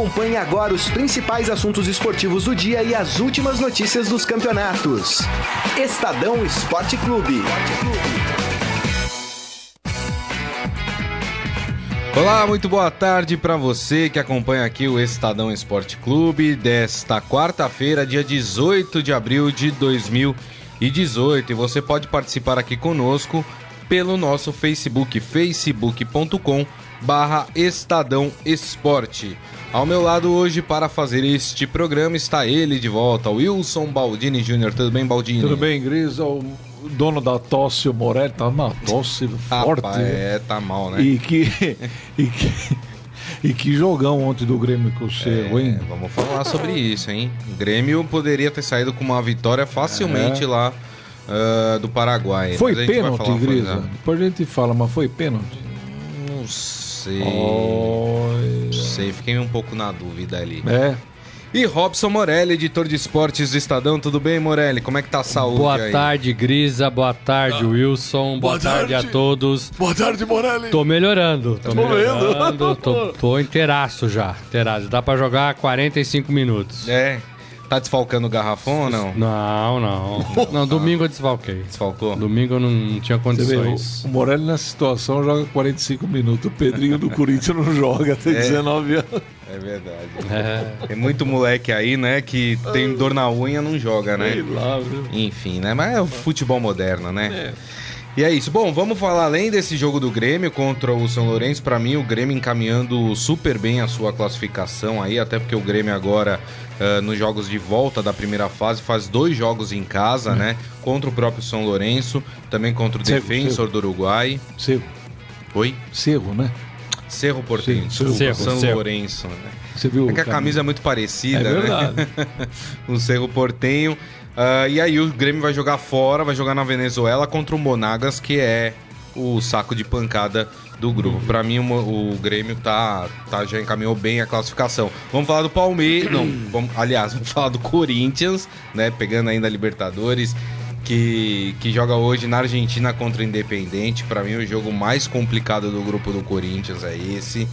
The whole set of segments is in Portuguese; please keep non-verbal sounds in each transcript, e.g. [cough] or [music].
Acompanhe agora os principais assuntos esportivos do dia e as últimas notícias dos campeonatos. Estadão Esporte Clube. Olá, muito boa tarde para você que acompanha aqui o Estadão Esporte Clube desta quarta-feira, dia 18 de abril de 2018. E você pode participar aqui conosco pelo nosso Facebook, facebook.com barra Estadão Esporte. Ao meu lado hoje para fazer este programa está ele de volta, Wilson Baldini Jr. Tudo bem, Baldini? Tudo bem, Grisa? O dono da tosse, o Morelli, tá uma tosse forte. Rapaz, é, tá mal, né? E que, e que, e que jogão ontem do Grêmio com o Cerro, É, hein? Vamos falar sobre isso, hein? O Grêmio poderia ter saído com uma vitória facilmente É. lá ah, do Paraguai. Foi pênalti, Grisa? Depois a gente fala, mas foi pênalti? Não sei. Sei, fiquei um pouco na dúvida ali. É. E Robson Morelli, editor de esportes do Estadão. Tudo bem, Morelli? Como é que tá a saúde Boa aí? tarde, Grisa. Boa tarde, Wilson. Boa, Boa tarde. tarde. a todos. Boa tarde, Morelli. Tô melhorando. Tô Tô melhorando. Tô, [laughs] tô inteiraço já. Inteiraço. Dá pra jogar 45 minutos. É. Tá desfalcando o garrafão ou não? Não, não. Não, domingo eu desfalquei. Desfalcou? Domingo eu não, tinha Você vê, condições. o, Morelli nessa situação joga 45 minutos. O Pedrinho do Corinthians não joga, tem 19 anos. É verdade. É. Tem muito moleque aí, né, que tem dor na unha não joga, né? Sei lá, viu? Enfim, né? Mas é o futebol moderno, né? E é isso. Bom, vamos falar além desse jogo do Grêmio contra o São Lourenço. Pra mim, o Grêmio encaminhando super bem a sua classificação aí, até porque o Grêmio agora, ah, nos jogos de volta da primeira fase, faz dois jogos em casa, né? Contra o próprio São Lourenço, também contra o Cerro, Defensor do Uruguai. Cerro, Oi? Cerro, né? Cerro Portenho, desculpa, Cerro, São Cerro. Lourenço. Né? Você viu É que a o camisa é muito parecida, É né? verdade. [laughs] o Cerro Portenho. Ah, e aí o Grêmio vai jogar fora, vai jogar na Venezuela contra o Monagas, que é o saco de pancada do grupo. Pra mim, o, Grêmio tá, tá, já encaminhou bem a classificação. Vamos falar do Palmeiras. Não, vamos, aliás, [laughs] vamos falar do Corinthians, né? Pegando ainda a Libertadores. Que, que joga hoje na Argentina contra o Independente. Pra mim, o jogo mais complicado do grupo do Corinthians é esse,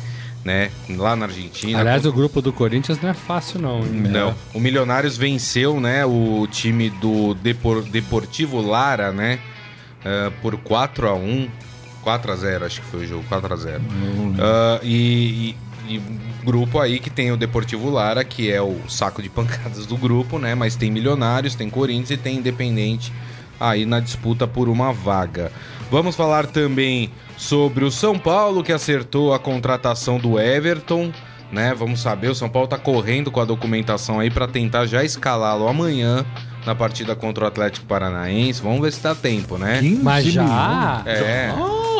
né? Lá na Argentina. Aliás, o grupo do Corinthians não é fácil, não. Não. O Milionários venceu, né, o time do Depor- Deportivo Lara, né, eh, por 4 a 1 4 a 0 acho que foi o jogo, 4 a 0 Ah, e, e, e grupo aí que tem o Deportivo Lara, que é o saco de [laughs] pancadas do grupo, né, mas tem Milionários, tem Corinthians e tem Independente aí na disputa por uma vaga. Vamos falar também sobre o São Paulo, que acertou a contratação do Everton, né? Vamos saber, o São Paulo tá correndo com a documentação aí para tentar já escalá-lo amanhã na partida contra o Atlético Paranaense. Vamos ver se dá tempo, né? 15 Mas já? milhões. É.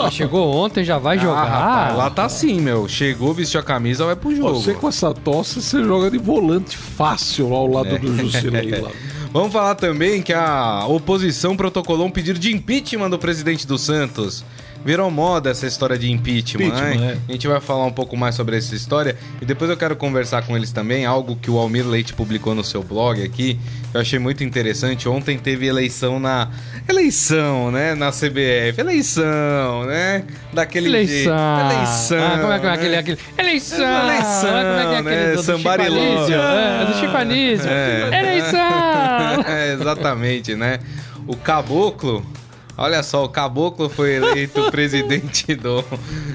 Ah, Chegou ontem, já vai Ah, jogar? rapaz, lá tá assim, meu. Chegou, vestiu a camisa, vai pro jogo. Você com essa tosse, você joga de volante fácil lá ao lado É. do Jusilei lá. [laughs] Vamos falar também que a oposição protocolou um pedido de impeachment do presidente do Santos. Virou moda essa história de impeachment, Impeachment, né? é. A gente vai falar um pouco mais sobre essa história e depois eu quero conversar com eles também, algo que o Almir Leite publicou no seu blog aqui, que eu achei muito interessante. Ontem teve eleição na eleição, né, na CBF, eleição, né? Daquele Eleição. jeito. Eleição. Ah, como é que é né? aquele, aquele... Eleição. Eleição, Ah, como é que é aquele né? do, do Chico Anísio? É, do Chico Anísio. É. Eleição. [laughs] é, exatamente, né? O Caboclo, olha só, o Caboclo foi eleito [laughs] presidente do,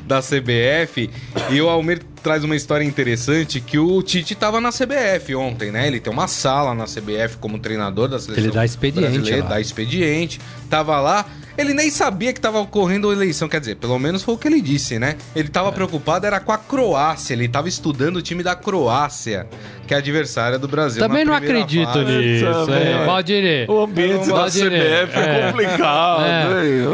da CBF e o Almir traz uma história interessante que o Tite tava na CBF ontem, né? Ele tem uma sala na CBF como treinador da seleção Ele dá expediente brasileira, lá. dá expediente, tava lá, ele nem sabia que tava ocorrendo a eleição, quer dizer, pelo menos foi o que ele disse, né? Ele tava É. preocupado era com a Croácia, ele tava estudando o time da Croácia, que é adversária do Brasil. Também na não acredito fase. nisso. Também, É. Valdir. O ambiente da CBF é, é. complicado. É. hein?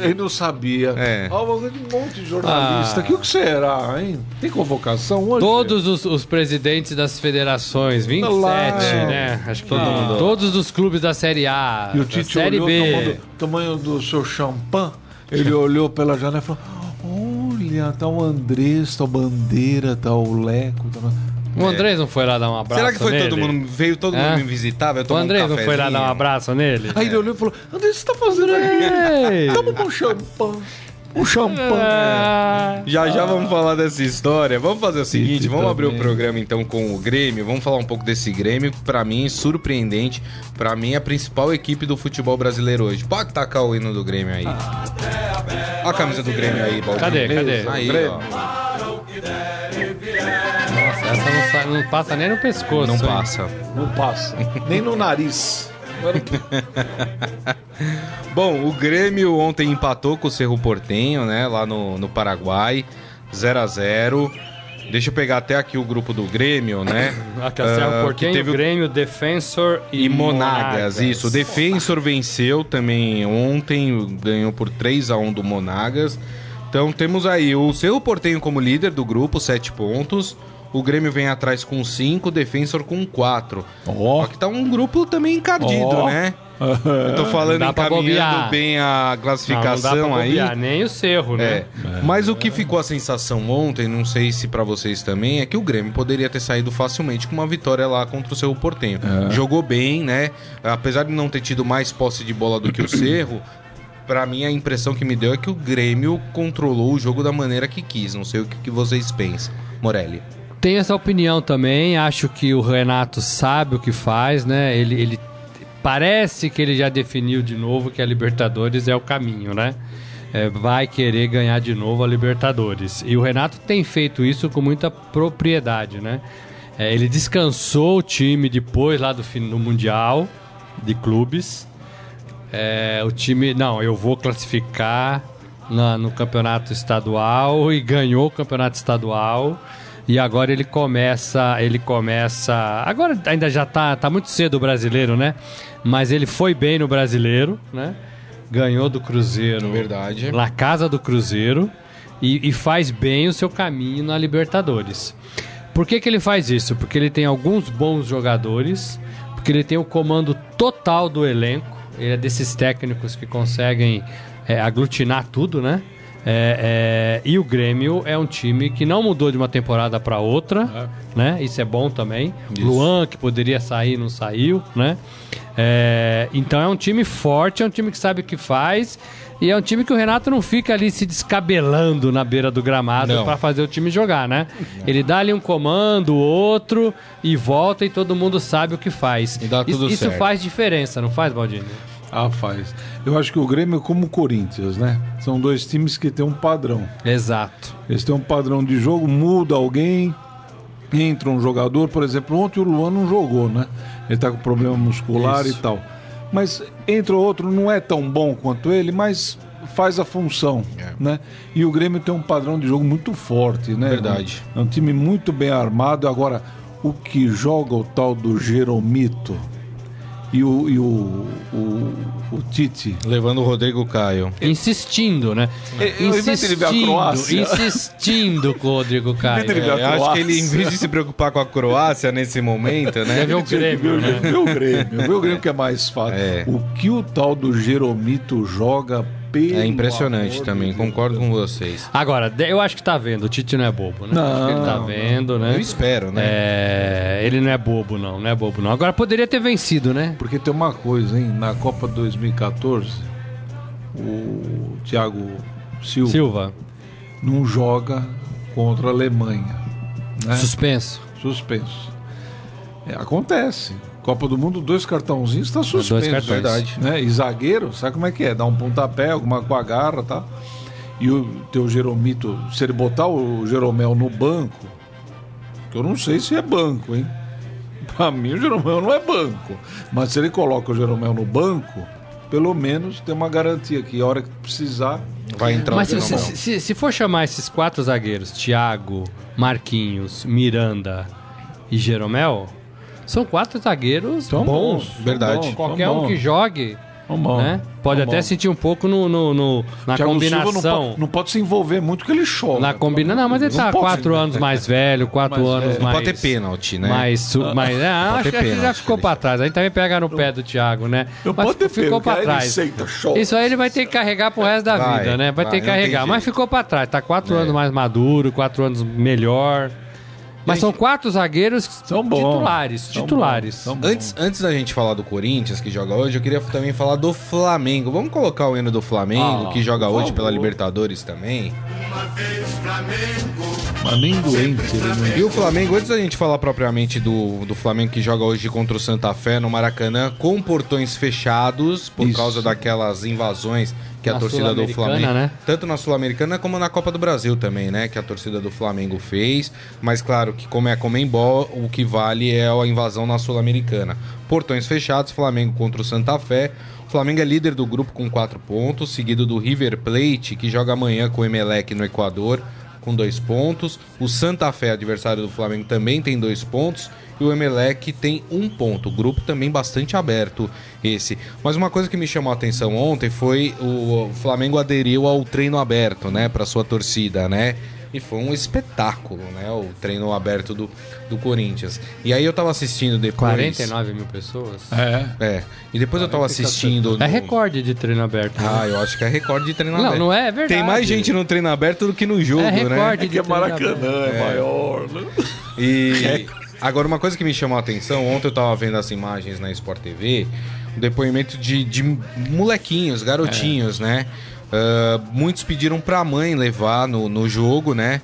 Ah, Ele não sabia. É. Ah, um monte de jornalista. Ah. Que o que será, hein? Tem convocação hoje? Todos os, os presidentes das federações, 27, Lá. né? Acho que Todo mundo. todos os clubes da Série A, E o da Tite Série olhou B. tomando o tamanho do seu champanhe. Ele olhou pela janela e falou: Olha, tá o Andrés, tá o Bandeira, tá o Leco. Tá... O Andrés não foi lá dar um abraço Será que foi nele? todo mundo, veio todo É? mundo me visitar? Veio O tomar um Andrés não foi lá dar um abraço nele? Aí ele olhou e falou: Andrés, o que você tá fazendo aqui? Ei! Toma um champanhe. Um champanhe. Ah, Já já vamos falar dessa história. Vamos fazer o seguinte, Tite vamos abrir o também. programa então com o Grêmio. Vamos falar um pouco desse Grêmio, que pra mim surpreendente, Pra mim é a principal equipe do futebol brasileiro hoje. Pode tacar o hino do Grêmio aí. Olha a camisa do Grêmio aí, Baldinho. Cadê, cadê? Aí, Grêmio. ó. Nossa, essa não, não passa nem no pescoço. Não hein? passa. Não passa. Nem no nariz. [laughs] Bom, o Grêmio ontem empatou com o Cerro Portenho, né? Lá no, no Paraguai. 0 a 0 Deixa eu pegar até aqui o grupo do Grêmio, né? [coughs] Aqui, a Serra Ah, Portenho, que teve o- Grêmio, Defensor e, E Monagas, isso. O Defensor venceu também ontem, ganhou por 3 a 1 do Monagas. Então temos aí o Cerro Portenho como líder do grupo, 7 pontos. O Grêmio vem atrás com 5, o Defensor com 4. Ó. Só que tá um grupo também encardido, Ó. né? [laughs] Eu tô falando encaminhando bem a Não, não dá classificação pra aí. nem o Cerro, né? É. Mas o que ficou a sensação ontem, não sei se pra vocês também, é que o Grêmio poderia ter saído facilmente com uma vitória lá contra o Cerro Portenho. Jogou bem, né? Apesar de não ter tido mais posse de bola do que o Cerro, pra mim a impressão que me deu é que o Grêmio controlou o jogo da maneira que quis. Não sei o que vocês pensam. Morelli. Tenho essa opinião também. Acho que o Renato sabe o que faz, né? Ele, ele parece que ele já definiu de novo que a Libertadores é o caminho, né? É, vai querer ganhar de novo a Libertadores. E o Renato tem feito isso com muita propriedade, né? É, ele descansou o time depois lá do fim do Mundial de clubes. É, o time, não, eu vou classificar na- no campeonato estadual e ganhou o campeonato estadual. E agora ele começa, ele começa, agora ainda já tá, tá muito cedo o brasileiro, né? Mas ele foi bem no brasileiro, né? Ganhou do Cruzeiro. Verdade. Na casa do Cruzeiro e, e faz bem o seu caminho na Libertadores. Por que, que ele faz isso? Porque ele tem alguns bons jogadores, porque ele tem o comando total do elenco. Ele é desses técnicos que conseguem é, aglutinar tudo, né? É, é, e o Grêmio é um time que não mudou de uma temporada para outra, né? Isso é bom também. Luan, que poderia sair, não saiu, né? É, então é um time forte, é um time que sabe o que faz. E é um time que o Renato não fica ali se descabelando na beira do gramado Não. para fazer o time jogar, né? Ele dá ali um comando, outro, e volta e todo mundo sabe o que faz. E dá Isso- tudo isso certo. faz diferença, não faz, Baldini? Ah, faz. Eu acho que o Grêmio é como o Corinthians, né? São dois times que têm um padrão. Exato. Eles têm um padrão de jogo, muda alguém, entra um jogador, por exemplo, ontem o Luan não jogou, né? Ele tá com problema muscular Isso. e tal. Mas entra outro, não é tão bom quanto ele, mas faz a função, É. né? E o Grêmio tem um padrão de jogo muito forte, né? Verdade. É um time muito bem armado. Agora, o que joga o tal do Jeromito e o, e o, o, o Tite... Levando o Rodrigo Caio. Insistindo, né? É, ele a Insistindo, Croácia- insistindo com o Rodrigo Caio. É, eu acho que ele, em vez de se preocupar com a Croácia nesse momento, né? Deve ver o Grêmio, né? Vê o Grêmio, vê o Grêmio que é mais fácil. É. O que o tal do Jeromito joga pelo É impressionante também, de Deus. concordo com vocês. Agora, eu acho que tá vendo. O Tite não é bobo, né? Acho que ele tá Não, vendo, né? Eu espero, né? É, ele não é bobo, não. Não é bobo, não. Agora poderia ter vencido, né? Porque tem uma coisa, hein? Na Copa 2014, o Thiago Silva, Silva, não joga contra a Alemanha. Né? suspenso. Suspenso. É, acontece. Copa do Mundo, dois cartãozinhos, está suspenso. Dois. Verdade. Né? E zagueiro, sabe como é que é? Dá um pontapé, alguma com a garra tá? E o teu Jeromito, se ele botar o Jeromel no banco, que eu não sei se é banco, hein? [laughs] Pra mim o Jeromel não é banco. Mas se ele coloca o Jeromel no banco, pelo menos tem uma garantia que a hora que precisar. Vai entrar Mas o se, Jeromel. se, se- se for chamar esses quatro zagueiros, Thiago, Marquinhos, Miranda e Jeromel, são quatro zagueiros São bons. bons, verdade. bons, Qualquer são um bons. que jogue, bons, né? Pode até bons. sentir um pouco no, no- no- na Thiago Silva combinação. não, pode, não pode se envolver muito que ele chora. Na combina... Não, mas ele tá pode quatro se- anos mais velho, quatro Mas, anos é, Não mais... pode ter pênalti, né? Mas, su- mas é, acho, ter acho que já pênalti, ficou pra trás. A gente também pega no pé do Thiago, né? Não Mas pode ter ficou pênalti, pra aí ele trás. senta. Isso aí ele vai ter que carregar pro resto da Vai, vida, né? Vai, vai, ter que carregar. Mas ficou pra trás. Tá quatro É. anos mais maduro, quatro anos melhor. Mas são quatro zagueiros São bons. titulares. São titulares. bons, são bons. Antes, antes da gente falar do Corinthians, que joga hoje, eu queria também falar do Flamengo. Vamos colocar o hino do Flamengo, Ah, que joga hoje pela Libertadores também. Doente, ele não E o Flamengo, antes da gente falar propriamente do, do Flamengo que joga hoje contra o Santa Fé no Maracanã, com portões fechados, por Isso. causa daquelas invasões que a Na torcida do Flamengo. né? Tanto na Sul-Americana como na Copa do Brasil também, né? Que a torcida do Flamengo fez. Mas claro que, como é a Comembol, o que vale é a invasão na Sul-Americana. Portões fechados, Flamengo contra o Santa Fé. O Flamengo é líder do grupo com quatro pontos, seguido do River Plate, que joga amanhã com o Emelec no Equador, com dois pontos. O Santa Fé, adversário do Flamengo, também tem dois pontos. E o Emelec tem um ponto. O grupo também bastante aberto esse. Mas uma coisa que me chamou a atenção ontem foi o Flamengo aderiu ao treino aberto, né? Para sua torcida, né? E foi um espetáculo, né? O treino aberto do, do Corinthians. E aí eu tava assistindo depois. 49 mil pessoas. É. É. E depois eu tava assistindo. É recorde de treino aberto. né? Ah, eu acho que é recorde de treino Não, aberto. não é, é verdade. Tem mais gente no treino aberto do que no jogo, é né? recorde É de que é Maracanã, aberto. é, maior, né? E [laughs] agora, uma coisa que me chamou a atenção, ontem eu tava vendo as imagens na Sport TV, um depoimento de, de molequinhos, garotinhos, né? Ah, muitos pediram pra mãe levar no, no jogo, né?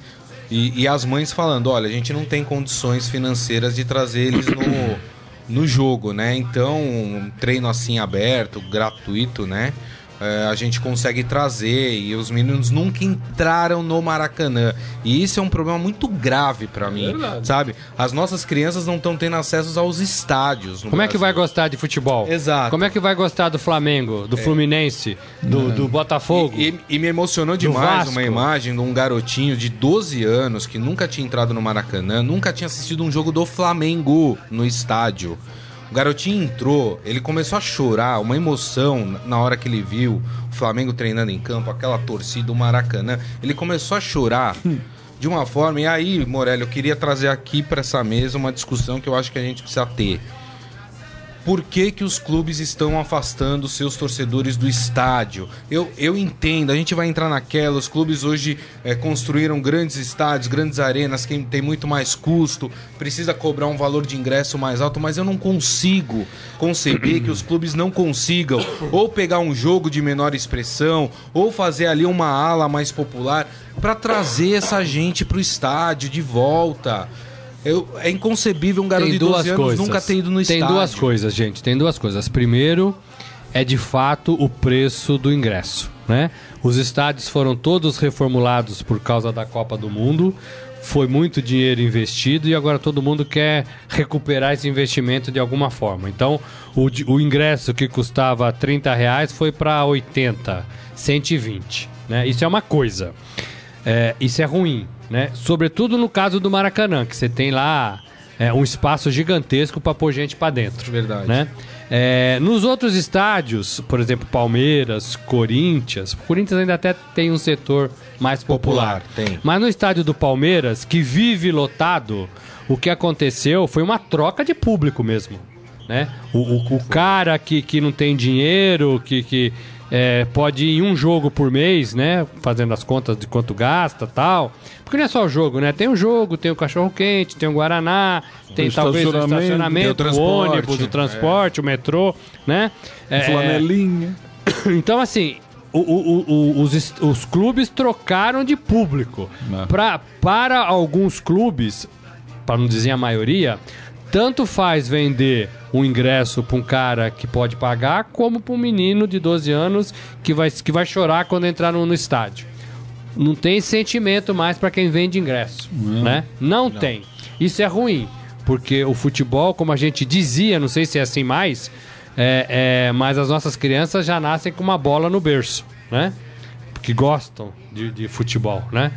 E, e as mães falando, olha, a gente não tem condições financeiras de trazer eles no, no jogo, né? Então, um treino assim aberto, gratuito, né? É, a gente consegue trazer e os meninos nunca entraram no Maracanã. E isso é um problema muito grave pra mim, Verdade. sabe? As nossas crianças não estão tendo acesso aos estádios. no Como é que vai Brasil. gostar de futebol? Exato. Como é que vai gostar do Flamengo, do Fluminense, do, do Botafogo? E, e me emocionou demais Vasco. uma imagem de um garotinho de 12 anos que nunca tinha entrado no Maracanã, nunca tinha assistido um jogo do Flamengo no estádio. O garotinho entrou, ele começou a chorar, uma emoção na hora que ele viu o Flamengo treinando em campo, aquela torcida, o Maracanã. Ele começou a chorar de uma forma. E aí, Morelli, eu queria trazer aqui para essa mesa uma discussão que eu acho que a gente precisa ter por que, que os clubes estão afastando seus torcedores do estádio. Eu, eu entendo, a gente vai entrar naquela, os clubes hoje eh, construíram grandes estádios, grandes arenas, que tem muito mais custo, precisa cobrar um valor de ingresso mais alto, mas eu não consigo conceber que os clubes não consigam ou pegar um jogo de menor expressão, ou fazer ali uma ala mais popular, para trazer essa gente pro estádio de volta. Eu, é inconcebível um garoto Tem de 12 duas anos coisas. nunca ter ido no Tem estádio. duas coisas, gente. Tem duas coisas. Primeiro, é de fato o preço do ingresso, né? Os estádios foram todos reformulados por causa da Copa do Mundo. Foi muito dinheiro investido e agora todo mundo quer recuperar esse investimento de alguma forma. Então, o, o ingresso que custava 30 reais foi para 80, 120. Né? Isso é uma coisa. É, isso é ruim, né? Sobretudo no caso do Maracanã, que você tem lá é, um espaço gigantesco para pôr gente para dentro. Verdade. Né? É, nos outros estádios, por exemplo, Palmeiras, Corinthians, o Corinthians ainda até tem um setor mais popular. Popular, tem. Mas no estádio do Palmeiras, que vive lotado, o que aconteceu foi uma troca de público mesmo. Né? O, o- o cara que, que não tem dinheiro, que, que é, pode ir em um jogo por mês, né? Fazendo as contas de quanto gasta tal. Porque não é só o jogo, né? Tem o jogo, tem o cachorro-quente, tem o Guaraná, tem O talvez o estacionamento, o o, ônibus, o transporte, o metrô, né? É, Flanelinha. [coughs] então, assim, o- o- o- os, os clubes trocaram de público. É. Pra, para alguns clubes, para não dizer a maioria, tanto faz vender um ingresso para um cara que pode pagar, como para um menino de 12 anos que vai, que vai chorar quando entrar no, no estádio. Não tem sentimento mais para quem vende ingresso, né? Não, tem. Isso é ruim, porque o futebol, como a gente dizia, não sei se é assim mais, é, é, mas as nossas crianças já nascem com uma bola no berço, né? Que gostam de, de futebol, né?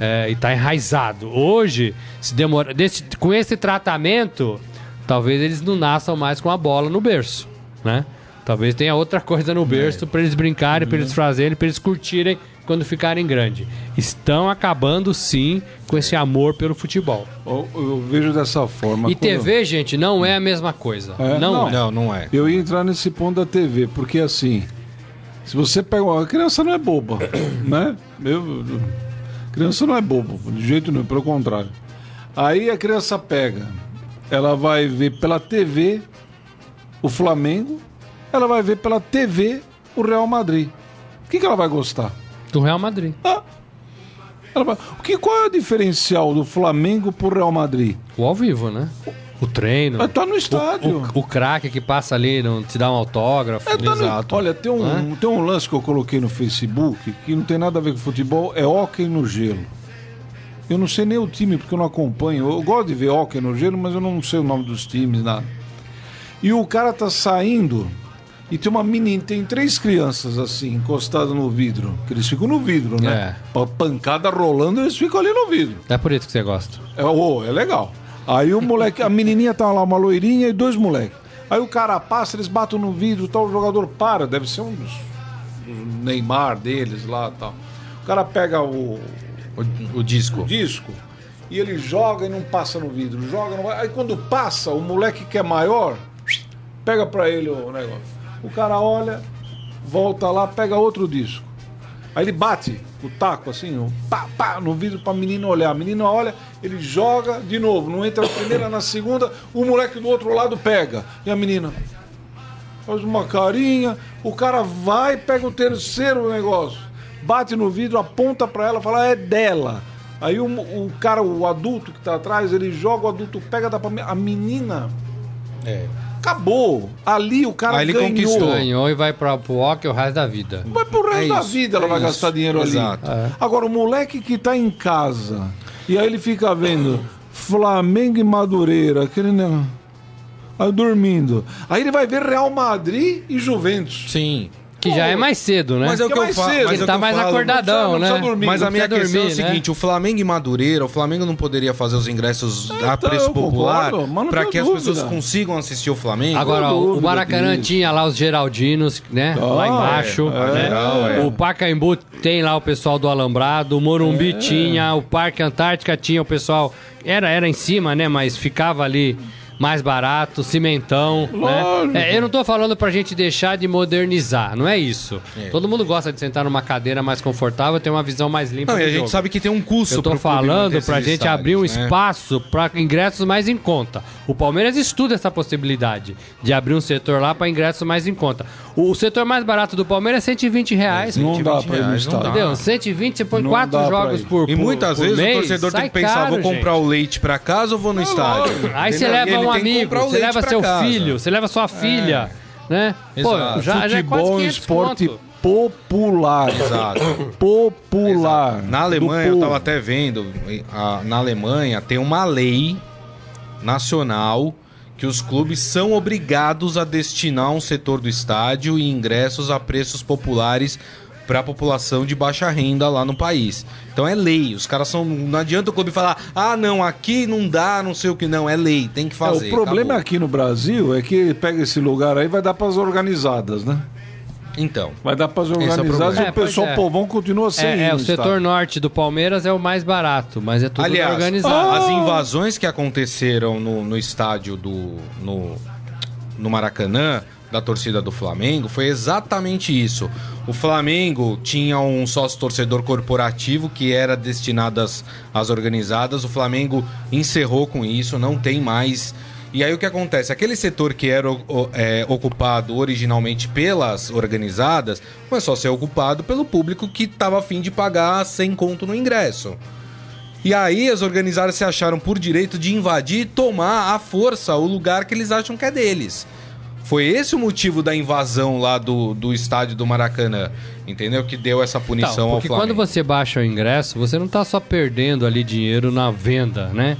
É, e tá enraizado. Hoje, se demora, desse- com esse tratamento, talvez eles não nasçam mais com a bola no berço, né? Talvez tenha outra coisa no berço para eles brincarem, para eles fazerem, para eles curtirem quando ficarem grandes. Estão acabando sim com esse amor pelo futebol. Eu, eu vejo dessa forma. E TV, gente, não é a mesma coisa. É, não, não. é. Não, não é. Eu ia entrar nesse ponto da TV, porque assim, se você pega uma a criança não é boba, né? Eu, criança não é bobo, de jeito nenhum, pelo contrário. Aí a criança pega, ela vai ver pela TV o Flamengo, ela vai ver pela TV o Real Madrid. O que, que ela vai gostar? Do Real Madrid. Ela vai- O que, qual é o diferencial do Flamengo pro Real Madrid? O ao vivo, né? O treino. É tá no estádio. O, o craque que passa ali, não te dá um autógrafo. É, tá no- Exato. Olha, tem um, tem um lance que eu coloquei no Facebook que não tem nada a ver com futebol, é hóquei no gelo. Eu não sei nem o time, porque eu não acompanho. Eu gosto de ver hóquei no gelo, mas eu não sei o nome dos times, nada. E o cara tá saindo e tem uma menina, tem três crianças assim, encostadas no vidro. Que eles ficam no vidro, né? Pa- Pancada rolando, eles ficam ali no vidro. É por isso que você gosta. É, ô, é legal. Aí o moleque, a menininha tá lá, uma loirinha e dois moleques. Aí o cara passa, eles batem no vidro, tal, o jogador para, deve ser um dos, Neymar deles lá tal. O cara pega o, O, o disco. o disco e ele joga e não passa no vidro, joga, não vai. Aí quando passa, o moleque que é maior, pega pra ele o negócio. O cara olha, volta lá, pega outro disco. Aí ele bate o taco assim, ó, pá, pá, no vidro pra menina olhar. A menina olha, ele joga de novo, não entra na primeira, na segunda, o moleque do outro lado pega. E a menina faz uma carinha, o cara vai, pega o terceiro negócio, bate no vidro, aponta pra ela, fala, é dela. Aí o, o cara, o adulto que tá atrás, ele joga, o adulto pega, dá pra a menina. É. Acabou. Ali o cara Aí ele ganhou. conquistou. Ganhou e vai pra, pro hockey o resto da vida. Vai pro resto É da isso, vida ela é vai isso. gastar dinheiro Exato. ali. Agora, o moleque que tá em casa e aí ele fica vendo Flamengo e Madureira, aquele negócio. Aí dormindo. Aí ele vai ver Real Madrid e Juventus. Sim. Que já é mais cedo, né? Mas é o Que que, é eu mais falo. cedo. Mas Ele é o tá mais falo. acordadão, não precisa- não né? dormir. Mas a minha questão é o dormir, né? seguinte: o Flamengo e Madureira, o Flamengo não poderia fazer os ingressos a Então, preço eu popular para que as dúvida. pessoas consigam assistir o Flamengo? Agora, ó, o Maracanã disso. tinha lá os Geraldinos, né? Ah, lá embaixo. é, né? geral, é. O Pacaembu tem lá o pessoal do Alambrado, o Morumbi tinha, o Parque Antártica tinha o pessoal. Era, era em cima, né? Mas ficava ali mais barato, cimentão. Lógico. Né? É, eu não tô falando pra gente deixar de modernizar, não é isso. Todo mundo gosta de sentar numa cadeira mais confortável, ter uma visão mais limpa Não, e a gente jogo. sabe que tem um custo Eu tô falando pra gente abrir um estádios, né? espaço pra ingressos mais em conta. O Palmeiras estuda essa possibilidade de abrir um setor lá pra ingressos mais em conta. O, setor mais barato do Palmeiras é 120 reais. Não 120 dá pra ir no reais, não estádio. Entendeu? 120, você põe Não quatro jogos ir. por E por- muitas por vezes mês, o torcedor tem que pensar: caro, vou comprar gente. o leite pra casa ou vou no estádio? Aí você Entendeu? Leva um amigo, você leva seu casa. filho, você leva sua filha, né? Pô, Exato. já, já é quase Futebol é um 500 esporte conto. popular. Exato. Popular. Na Do Alemanha, eu povo. tava até vendo, a- na Alemanha tem uma lei nacional que os clubes são obrigados a destinar um setor do estádio e ingressos a preços populares para a população de baixa renda lá no país. Então é lei. Os caras são. Não adianta o clube falar, ah, não, aqui não dá, não sei o que. Não, é lei, tem que É, fazer. o problema acabou. aqui no Brasil é que pega esse lugar aí vai dar para as organizadas, né? Então. Vai dar para as é o organizadas problema. e É, o pessoal é. povão continua sem É, é, no o setor estádio. norte do Palmeiras é o mais barato, mas é tudo Aliás, organizado. as invasões que aconteceram no, no estádio do. No, no Maracanã, da torcida do Flamengo, foi exatamente isso. O Flamengo tinha um sócio torcedor corporativo que era destinado às, às organizadas. O Flamengo encerrou com isso, não tem mais. E aí o que acontece? Aquele setor que era é, ocupado originalmente pelas organizadas começou a ser ocupado pelo público que estava afim de pagar sem conto no ingresso. E aí as organizadas se acharam por direito de invadir e tomar à força o lugar que eles acham que é deles. Foi esse o motivo da invasão lá do, do estádio do Maracanã, entendeu? Que deu essa punição Então, ao porque Flamengo. quando você baixa o ingresso, você não tá só perdendo ali dinheiro na venda, né?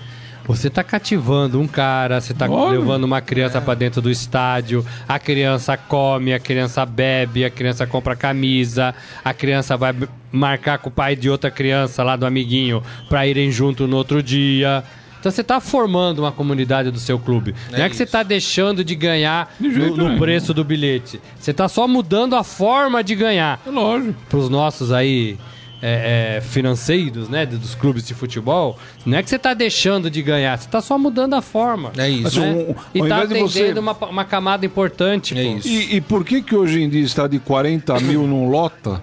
Você tá cativando um cara, você tá levando uma criança pra dentro do estádio, a criança come, a criança bebe, a criança compra camisa, a criança vai marcar com o pai de outra criança lá do amiguinho pra irem junto no outro dia. Então você tá formando uma comunidade do seu clube. não é que você isso. tá deixando de ganhar De no, no preço do bilhete. Você tá só mudando a forma de ganhar É lógico. para os nossos aí é, é, financeiros, né, dos clubes de futebol, não é que você tá deixando de ganhar, você tá só mudando a forma. É isso. Assim, né? um- e tá invés de você- atendendo uma, uma camada importante. É isso. E, e por que que hoje em dia está de 40 mil não lota?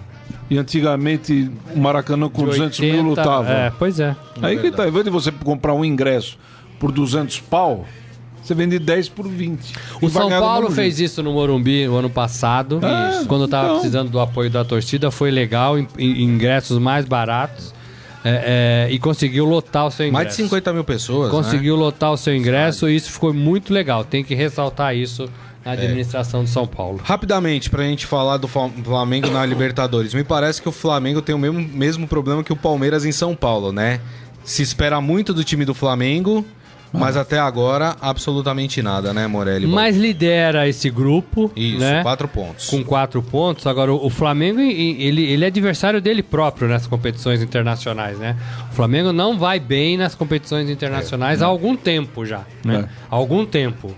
E antigamente o Maracanã com De 200 mil 80, lutava. É, pois é. Aí que tá, em vez de você comprar um ingresso por 200 pau, você vende 10 por 20. O São Paulo fez isso no Morumbi o ano passado. É, Quando eu tava então. precisando do apoio da torcida, foi legal, em- em- ingressos mais baratos. é, é, e conseguiu lotar o seu ingresso. Mais de 50 mil pessoas. né? Conseguiu lotar o seu ingresso e isso ficou muito legal. Tem que ressaltar isso na administração de São Paulo. Rapidamente, pra gente falar do Flamengo na Libertadores. Me parece que o Flamengo tem o mesmo, mesmo problema que o Palmeiras em São Paulo, né? Se espera muito do time do Flamengo, mas até agora, absolutamente nada, né, Morelli? Mas lidera esse grupo, Isso, né? quatro pontos. Com quatro pontos. Agora, o Flamengo, ele, ele é adversário dele próprio nas competições internacionais, né? O Flamengo não vai bem nas competições internacionais há algum tempo já, né? Há algum tempo.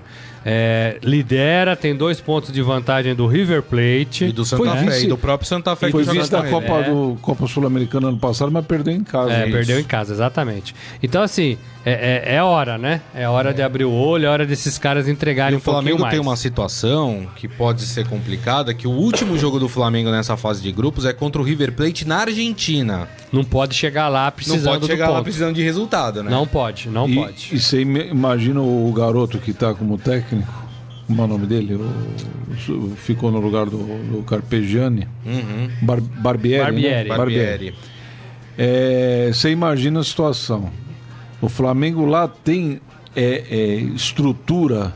É, lidera, tem dois pontos de vantagem do River Plate. E do Santa Foi Fé, vice- e do próprio Santa Fé. Foi vice da. Copa, É. do, Copa Sul-Americana ano passado, mas perdeu em casa. É, Isso. perdeu em casa, exatamente. Então, assim, é, é, é hora, né? É hora de abrir o olho, é hora desses caras E entregarem o um pouquinho Flamengo mais. tem uma situação que pode ser complicada, que o último [coughs] jogo do Flamengo nessa fase de grupos é contra o River Plate na Argentina. Não pode chegar lá Não precisando pode chegar do lá precisando de resultado, né? Não pode, não e, pode. E você ima- imagina o garoto que está como técnico, como é o nome dele? O- o- ficou no lugar do, do Carpegiani. Uhum. Bar, Barbieri. Barbieri. Né? Barbieri. É, você imagina a situação. O Flamengo lá tem é, é, estrutura.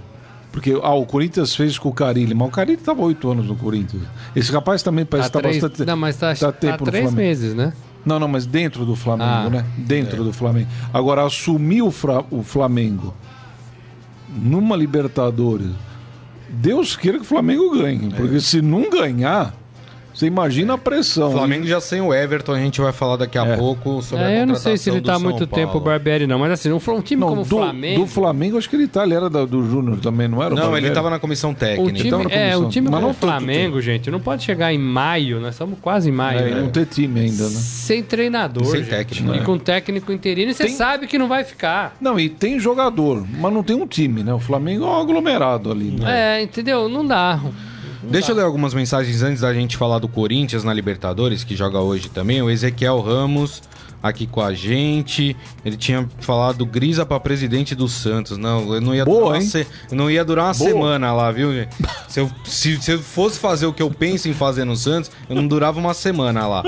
Porque ah, o Corinthians fez com o Carilli, mas o Carilli estava oito anos no Corinthians. Esse rapaz também parece Tá que está bastante. não, mas tá, tá tá tempo no três Flamengo. meses, né? Não, não, mas dentro do Flamengo, Ah, né? Dentro do Flamengo. Agora, assumir o, Fra- o Flamengo numa Libertadores, Deus queira que o Flamengo ganhe. Porque se não ganhar, você imagina a pressão. O Flamengo já sem o Everton, a gente vai falar daqui a É. pouco sobre a É, eu não sei se ele tá há do muito São tempo o. Barbieri, não. Mas assim, um, um time Não, como o do, Flamengo. do Flamengo, acho que ele tá. Ele era da- do Júnior também, não era? o Não, ele estava na comissão Um técnica. time, Então, na é, comissão. time Mas como o Flamengo, gente, não pode chegar em maio, nós estamos quase em maio. É, né? não ter time ainda, né? Sem treinador. Sem gente. técnico, E né? com técnico interino, e você Tem- sabe que não vai ficar. Não, e tem jogador, mas não tem um time, né? O Flamengo é um aglomerado ali. Né? É, entendeu? Não dá. Deixa eu ler algumas mensagens antes da gente falar do Corinthians na Libertadores, que joga hoje também. O Ezequiel Ramos aqui com a gente. Ele tinha falado grisa pra presidente do Santos. Não, eu não ia Boa, durar uma, hein? se- não ia durar uma Boa. semana lá, viu? Se eu, se, se eu fosse fazer o que eu penso em fazer no Santos, eu não durava uma semana lá.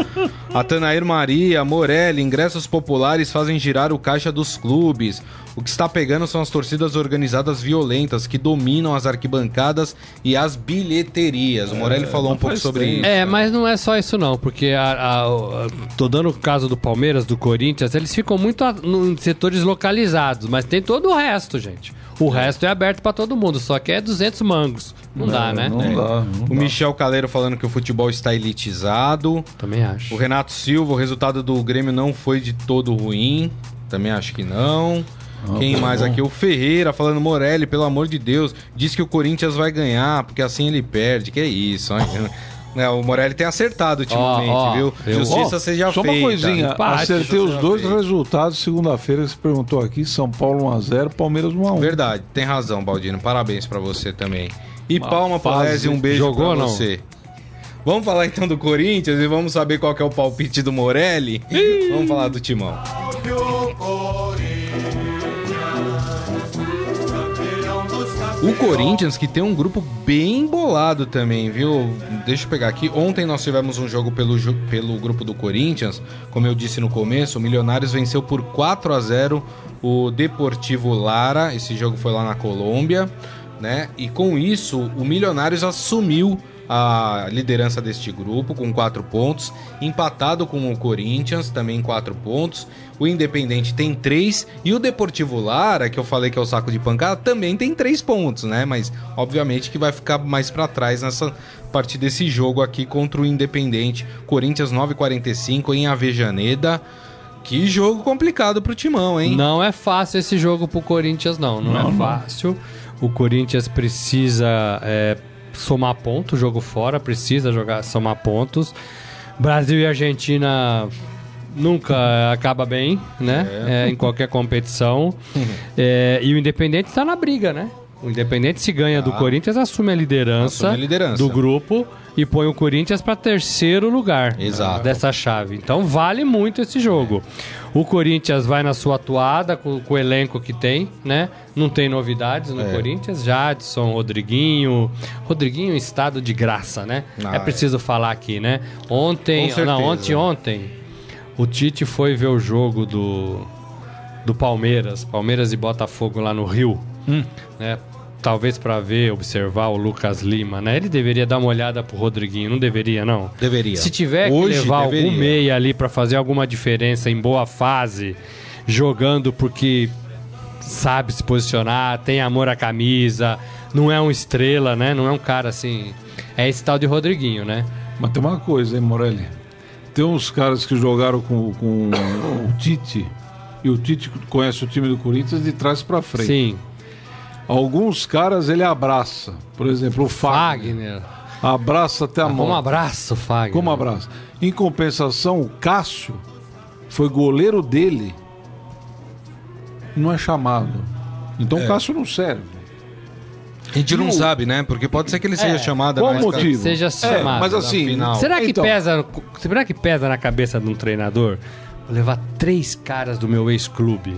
A Tanair Maria, Morelli, ingressos populares fazem girar o caixa dos clubes. O que está pegando são as torcidas organizadas violentas que dominam as arquibancadas e as bilheterias. O Morelli falou um pouco sobre isso. É, mas não é só isso não, porque a, a- a- tô dando o caso do Palmeiras, do Corinthians, eles ficam muito a- no- em setores localizados, mas tem todo o resto, gente. O resto é aberto pra todo mundo, só que é 200 mangos. Não dá, né? Não dá. não O dá. Michel Caleiro falando que o futebol está elitizado. Também acho. O Renato Silva, o resultado do Grêmio não foi de todo ruim. Também acho que não. Quem tá mais bom. aqui? O Ferreira falando, Morelli, pelo amor de Deus, diz que o Corinthians vai ganhar, porque assim ele perde. Que isso, hein? Né, [laughs] o Morelli tem acertado ultimamente, ó, viu? eu- Justiça seja só feita. uma coisinha, Empate, acertei os dois feita. resultados segunda-feira que você perguntou aqui, São Paulo 1x0, Palmeiras 1x1. Verdade, tem razão, Baldino. Parabéns pra você também. E palma pra fase. Lese, um beijo Jogou pra não? você. Vamos falar então do Corinthians e vamos saber qual que é o palpite do Morelli? vamos falar do Timão. O Corinthians que tem um grupo bem bolado também, viu? Deixa eu pegar aqui. Ontem nós tivemos um jogo pelo, pelo grupo do Corinthians. Como eu disse no começo, o Milionários venceu por 4 a 0 o Deportivo Lara. Esse jogo foi lá na Colômbia, né? E com isso, o Milionários assumiu a liderança deste grupo com quatro pontos, empatado com o Corinthians, também quatro pontos. O Independente tem três e o Deportivo Lara, que eu falei que é o saco de pancada, também tem três pontos, né? Mas obviamente que vai ficar mais pra trás nessa partir desse jogo aqui contra o Independente. Corinthians 9:45 em Avejaneda. Que jogo complicado pro Timão, hein? Não é fácil esse jogo pro Corinthians, não. Não, é fácil. O Corinthians precisa é, somar pontos, jogo fora, precisa jogar, somar pontos. Brasil e Argentina nunca acaba bem, né? É, em qualquer competição. [laughs] É, e o Independente está na briga, né? O Independente, se ganha do Tá. Corinthians, assume a liderança, Assume a liderança. do grupo e põe o Corinthians para terceiro lugar Exato. dessa chave. Então vale muito esse jogo. O Corinthians vai na sua atuada com, com o elenco que tem, né? Não tem novidades no É. Corinthians. Jadson, Rodriguinho. Rodriguinho estado de graça, né? Ah, é preciso falar aqui, né? Ontem, não, ontem, ontem, o Tite foi ver o jogo do, do Palmeiras, Palmeiras e Botafogo lá no Rio, né? Talvez para ver, observar o Lucas Lima, né? Ele deveria dar uma olhada pro Rodriguinho, não deveria, não? Deveria. Se tiver Hoje que levar deveria. algum meia ali pra fazer alguma diferença em boa fase, jogando porque sabe se posicionar, tem amor à camisa, não é um estrela, né? Não é um cara assim. É esse tal de Rodriguinho, né? Mas tem uma coisa, hein, Morelli? Tem uns caras que jogaram com, com o Tite, e o Tite conhece o time do Corinthians de trás pra frente. Sim. Alguns caras ele abraça. Por exemplo, o Fagner. Fagner. Abraça até a mão. Como abraço, Fagner. Como abraça. Em compensação, o Cássio foi goleiro dele. Não é chamado. Então o Cássio não serve. A gente não o- sabe, né? Porque pode ser que ele seja É, chamado Qual o mais motivo? seja É, chamado mas na assim, final. Será que, Então. pesa, será que pesa na cabeça de um treinador? Levar três caras do meu ex-clube.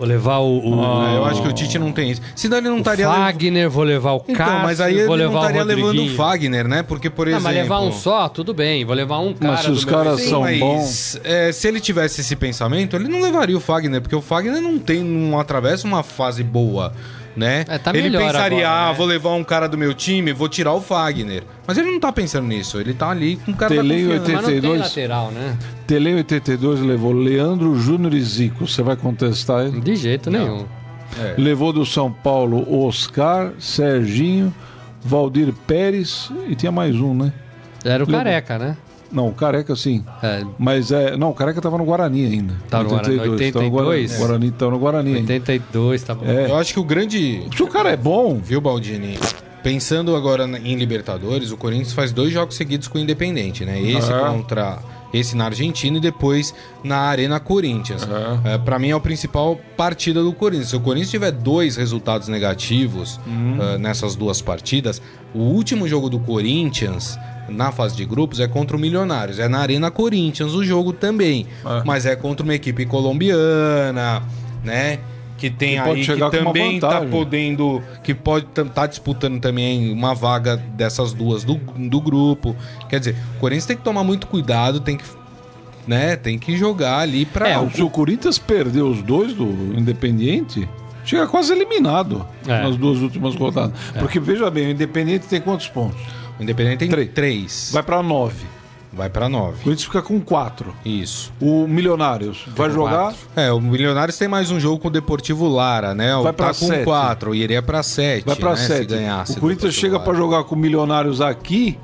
Vou levar o, o, Ah, eu acho que o Tite não tem isso. Senão ele não o estaria Fagner, vou levar o Então, Cássio, mas aí ele vou não levar o estaria levando o. Fagner, né? Porque, por Não, exemplo... mas levar um só, tudo bem. Vou levar um cara Mas se os caras são Mas, bons. é, se ele tivesse esse pensamento, ele não levaria o Fagner, porque o Fagner não tem, não atravessa uma fase boa, né? É, tá ele pensaria, agora, ah, né? vou levar um cara do meu time, vou tirar o Fagner. Mas ele não tá pensando nisso, ele tá ali com o cara Telei da confiança. Mas não tem 82. lateral, né? Tele 82 levou Leandro Júnior e Zico. Você vai contestar ele? De jeito nenhum. Levou do São Paulo Oscar, Serginho, Valdir Pérez e tinha mais um, né? Era o Lembra? careca, né? Não, o Careca sim. É, Mas é. Não, o Careca tava no Guarani ainda. Tava no Guarani, tava no 82? Guarani. O Guarani tava no Guarani ainda. 82, tá bom. É. Eu acho que o grande... Se o cara é bom, Viu, Baldini? Pensando agora em Libertadores, o Corinthians faz dois jogos seguidos com o Independente, né? Esse É. contra esse na Argentina e depois na Arena Corinthians. É. Para mim é a principal partida do Corinthians. Se o Corinthians tiver dois resultados negativos eh, nessas duas partidas, o último jogo do Corinthians na fase de grupos é contra o Milionários. É na Arena Corinthians o jogo também. É. Mas é contra uma equipe colombiana, né? Que tem Que pode aí que chegar com uma também tá vantagem. podendo. Que pode estar disputando também uma vaga dessas duas do, do grupo. Quer dizer, o Corinthians tem que tomar muito cuidado, tem que. Né, tem que jogar ali pra. É, se o Corinthians perder os dois do Independiente, chega quase eliminado É. nas duas últimas rodadas. Porque veja bem, o Independiente tem quantos pontos? o Independente tem Três. três. Vai pra nove. Vai pra O nove. Corinthians fica com quatro. Isso. O Milionários vai com jogar. quatro. É, o Milionários tem mais um jogo com o Deportivo Lara, né? Vai pra tá com sete. quatro, iria pra sete. Vai pra né, Se sete. ganhasse o Corinthians chega pra jogar com o Milionários aqui.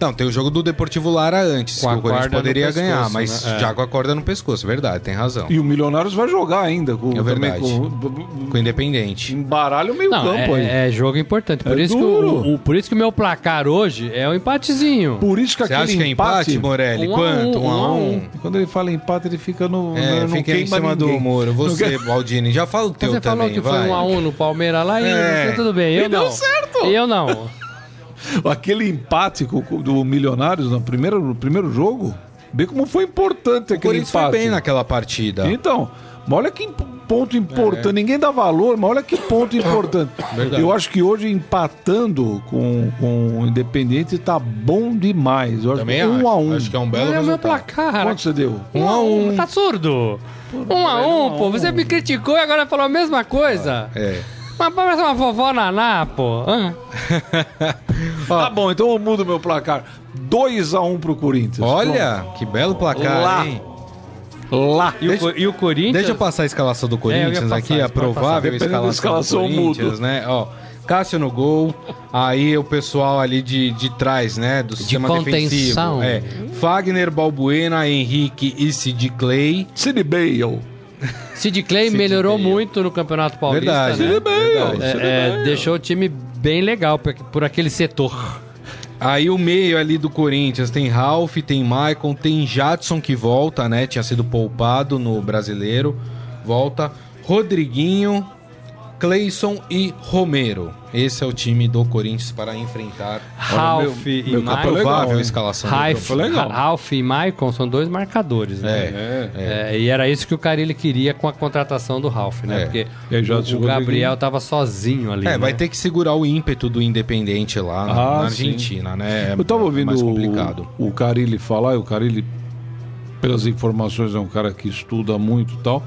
Não, tem o jogo do Deportivo Lara antes, Com que o Corinthians no poderia pescoço, ganhar, mas né? É. já com a corda no pescoço, verdade, tem razão. E o Milionários vai jogar ainda. Com, É verdade. também Com com, o Independente. embaralha o meio Não, campo aí. é, é jogo importante. Por, É isso que duro. o, o- por isso que o meu placar hoje é um empatezinho. Por isso que Você aquele acha que é empate, Morelli? Um a Quanto? um, Um a um a. Quando ele fala empate, ele fica no. É, não fica em cima do ninguém. muro. Não Você, Baldini, já fala o teu Você falou também, que foi vai. um a um no Palmeiras lá e É. você, tudo bem. Eu E deu não. certo. Eu não. [laughs] [laughs] Aquele empate do Milionários no primeiro, no primeiro jogo, vê como foi importante O aquele Corinthians foi empate. bem naquela partida. Então, mas olha que ponto importante. Ninguém dá valor, mas olha que ponto [laughs] importante. Verdade. Eu acho que hoje empatando com, com o Independente tá bom demais. Eu acho Também que um acho. a um. Acho que é um belo Olha o meu resultado. placar. Quanto você deu? Um a um. Tá surdo? Um a um, pô. Você me criticou e agora falou a mesma coisa. É. Mas parece uma vovó naná, pô. Hã? [laughs] Tá bom, então eu mudo meu placar. 2 a 1 pro Corinthians. Olha, que belo placar, Lá. hein? Pronto. Lá. E, o, Co- e o Corinthians... Deixa eu passar a escalação do É, Corinthians passar, aqui, a provável passar. Dependendo da escalação, escalação, do Corinthians, mudo. né? Ó, Cássio no gol, aí o pessoal ali de, de trás, né, do sistema contenção. defensivo. É, Fagner, Balbuena, Henrique e Sid Clay. City Bale. Sid Clay Sid melhorou muito no Campeonato Paulista, Verdade, né? Verdade. É, é, Bale. deixou o time bem legal por, por aquele setor. Aí o meio ali do Corinthians tem Ralph, tem Maicon, tem Jadson que volta, né? Tinha sido poupado no brasileiro. Volta. Rodriguinho, Cleison e Romero. Esse é o time do Corinthians para enfrentar Ralph meu- e meu é Maicon. provável escalação. do Ralph, legal. Ralph e Maicon são dois marcadores, né? É. É. É, e era isso que o Carilli queria com a contratação do Ralph, né? É. Porque E o, o o. Gabriel tava sozinho ali. É, né? vai ter que segurar o ímpeto do Independente lá na, Ah, na sim. Argentina, né? É Eu tava ouvindo mais o, complicado. o Carilli falar, e o Carilli, pelas informações, é um cara que estuda muito e tal.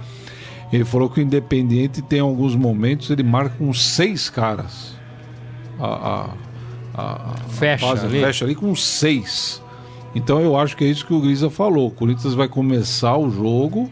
Ele falou que o Independiente tem alguns momentos, ele marca com seis caras. A, a- a- a Fecha base ali. fecha ali com seis. Então eu acho que é isso que o Grisa falou. O Corinthians vai começar o jogo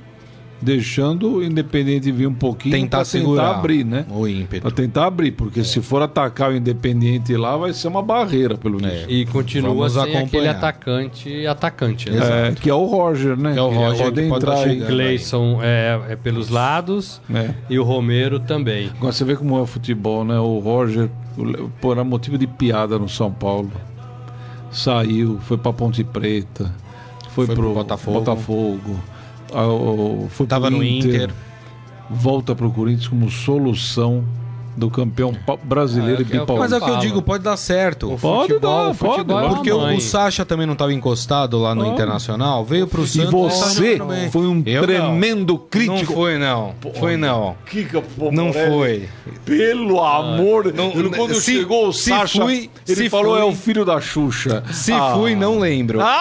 deixando o Independente vir um pouquinho Tentar pra segurar abrir, né? o ímpeto. Pra tentar abrir, porque se for atacar o Independente lá, vai ser uma barreira, pelo É. visto. E continua Vamos sem aquele acompanhar. atacante atacante. Né? Exato. É, que é o Roger, né? Que é o Roger, pode que pode entrar aí. chegando. Gleison é, é pelos lados É. e o Romero também. Agora você vê como é o futebol, né? O Roger, o- era motivo de piada no São Paulo. Saiu, foi pra Ponte Preta, foi, Foi pro, pro Botafogo. Botafogo, ah, o- foi Tava pro no Inter. Volta pro Corinthians como solução do campeão brasileiro Ah, e é é o. Mas é o que eu digo, pode dar certo. O Pode futebol, dar, o futebol pode, é uma Porque o, mãe. o Sacha também não estava encostado lá no. Internacional, veio pro E Santos. você jogando bem. foi um Eu não. tremendo Não crítico. foi, não. Foi, não. Kika, pô, Não Morelli, foi. Pelo amor não- Quando se- chegou o se Sacha, fui- ele se falou fui- é o filho da Xuxa. Se Ah. fui, não lembro. [laughs]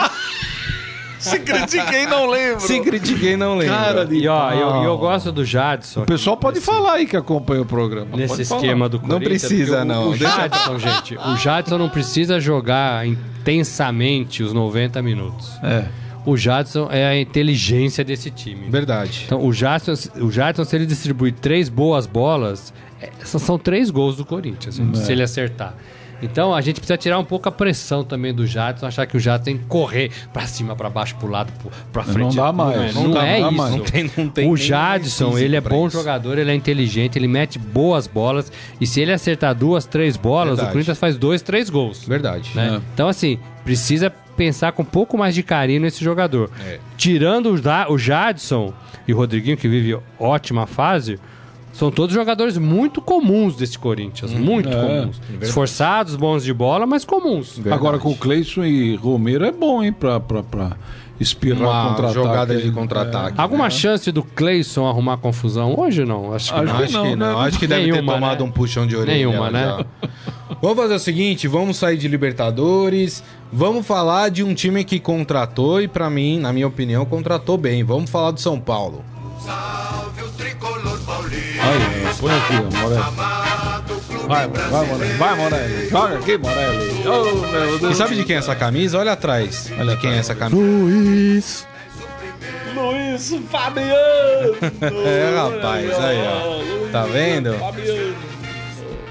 Se critiquei, não lembro. Se critiquei, não lembro. Cara de E ó, eu, eu gosto do Jadson. O pessoal pode falar aí que acompanha o programa. Nesse Pode falar. esquema do Corinthians. precisa, porque o- não. O Jadson, gente, o Jadson não precisa jogar intensamente os 90 minutos. É. O Jadson é a inteligência desse time. Verdade. Então, o Jadson, o Jadson, se ele distribuir três boas bolas, é, são- são três gols do Corinthians, se ele acertar. Então, a gente precisa tirar um pouco a pressão também do Jadson, achar que o Jadson tem que correr pra cima, pra baixo, pro lado, pro- pra Não frente. dá mais, é, não Não, dá- é não dá isso. mais. Não tem, não tem o Jadson, ele é bom isso. jogador, ele é inteligente, ele mete boas bolas. E se ele acertar duas, três bolas, Verdade. o Corinthians faz dois, três gols. Verdade. né? É. Então, assim, precisa pensar com um pouco mais de carinho nesse jogador. É. Tirando o, o Jadson e o Rodriguinho, que vive ótima fase, são todos jogadores muito comuns desse Corinthians. muito é, comuns. Esforçados, bons de bola, mas comuns. Verdade. Agora com o Cleison e Romero é bom, hein? Pra, pra, pra espirrar contra-ataque. jogada de contra-ataque. Alguma né? chance do Cleison arrumar confusão hoje não? Acho que Acho não. que Acho não, que não. né? Acho que deve ter Nenhuma, tomado né? um puxão de orelha. Nenhuma, né? Vamos fazer o seguinte, vamos sair de Libertadores, vamos falar de um time que contratou e pra mim, na minha opinião, contratou bem. Vamos falar do São Paulo. Aí, põe aqui, ó, Morelli. Vai, vai, Morelli. Vai, Morelli. Joga aqui, Morelli. Oh, meu Deus. E sabe de quem é essa camisa? Olha atrás. Olha de quem é essa camisa. Luiz. Luiz Fabiano. [laughs] É, rapaz, aí, ó. Tá vendo?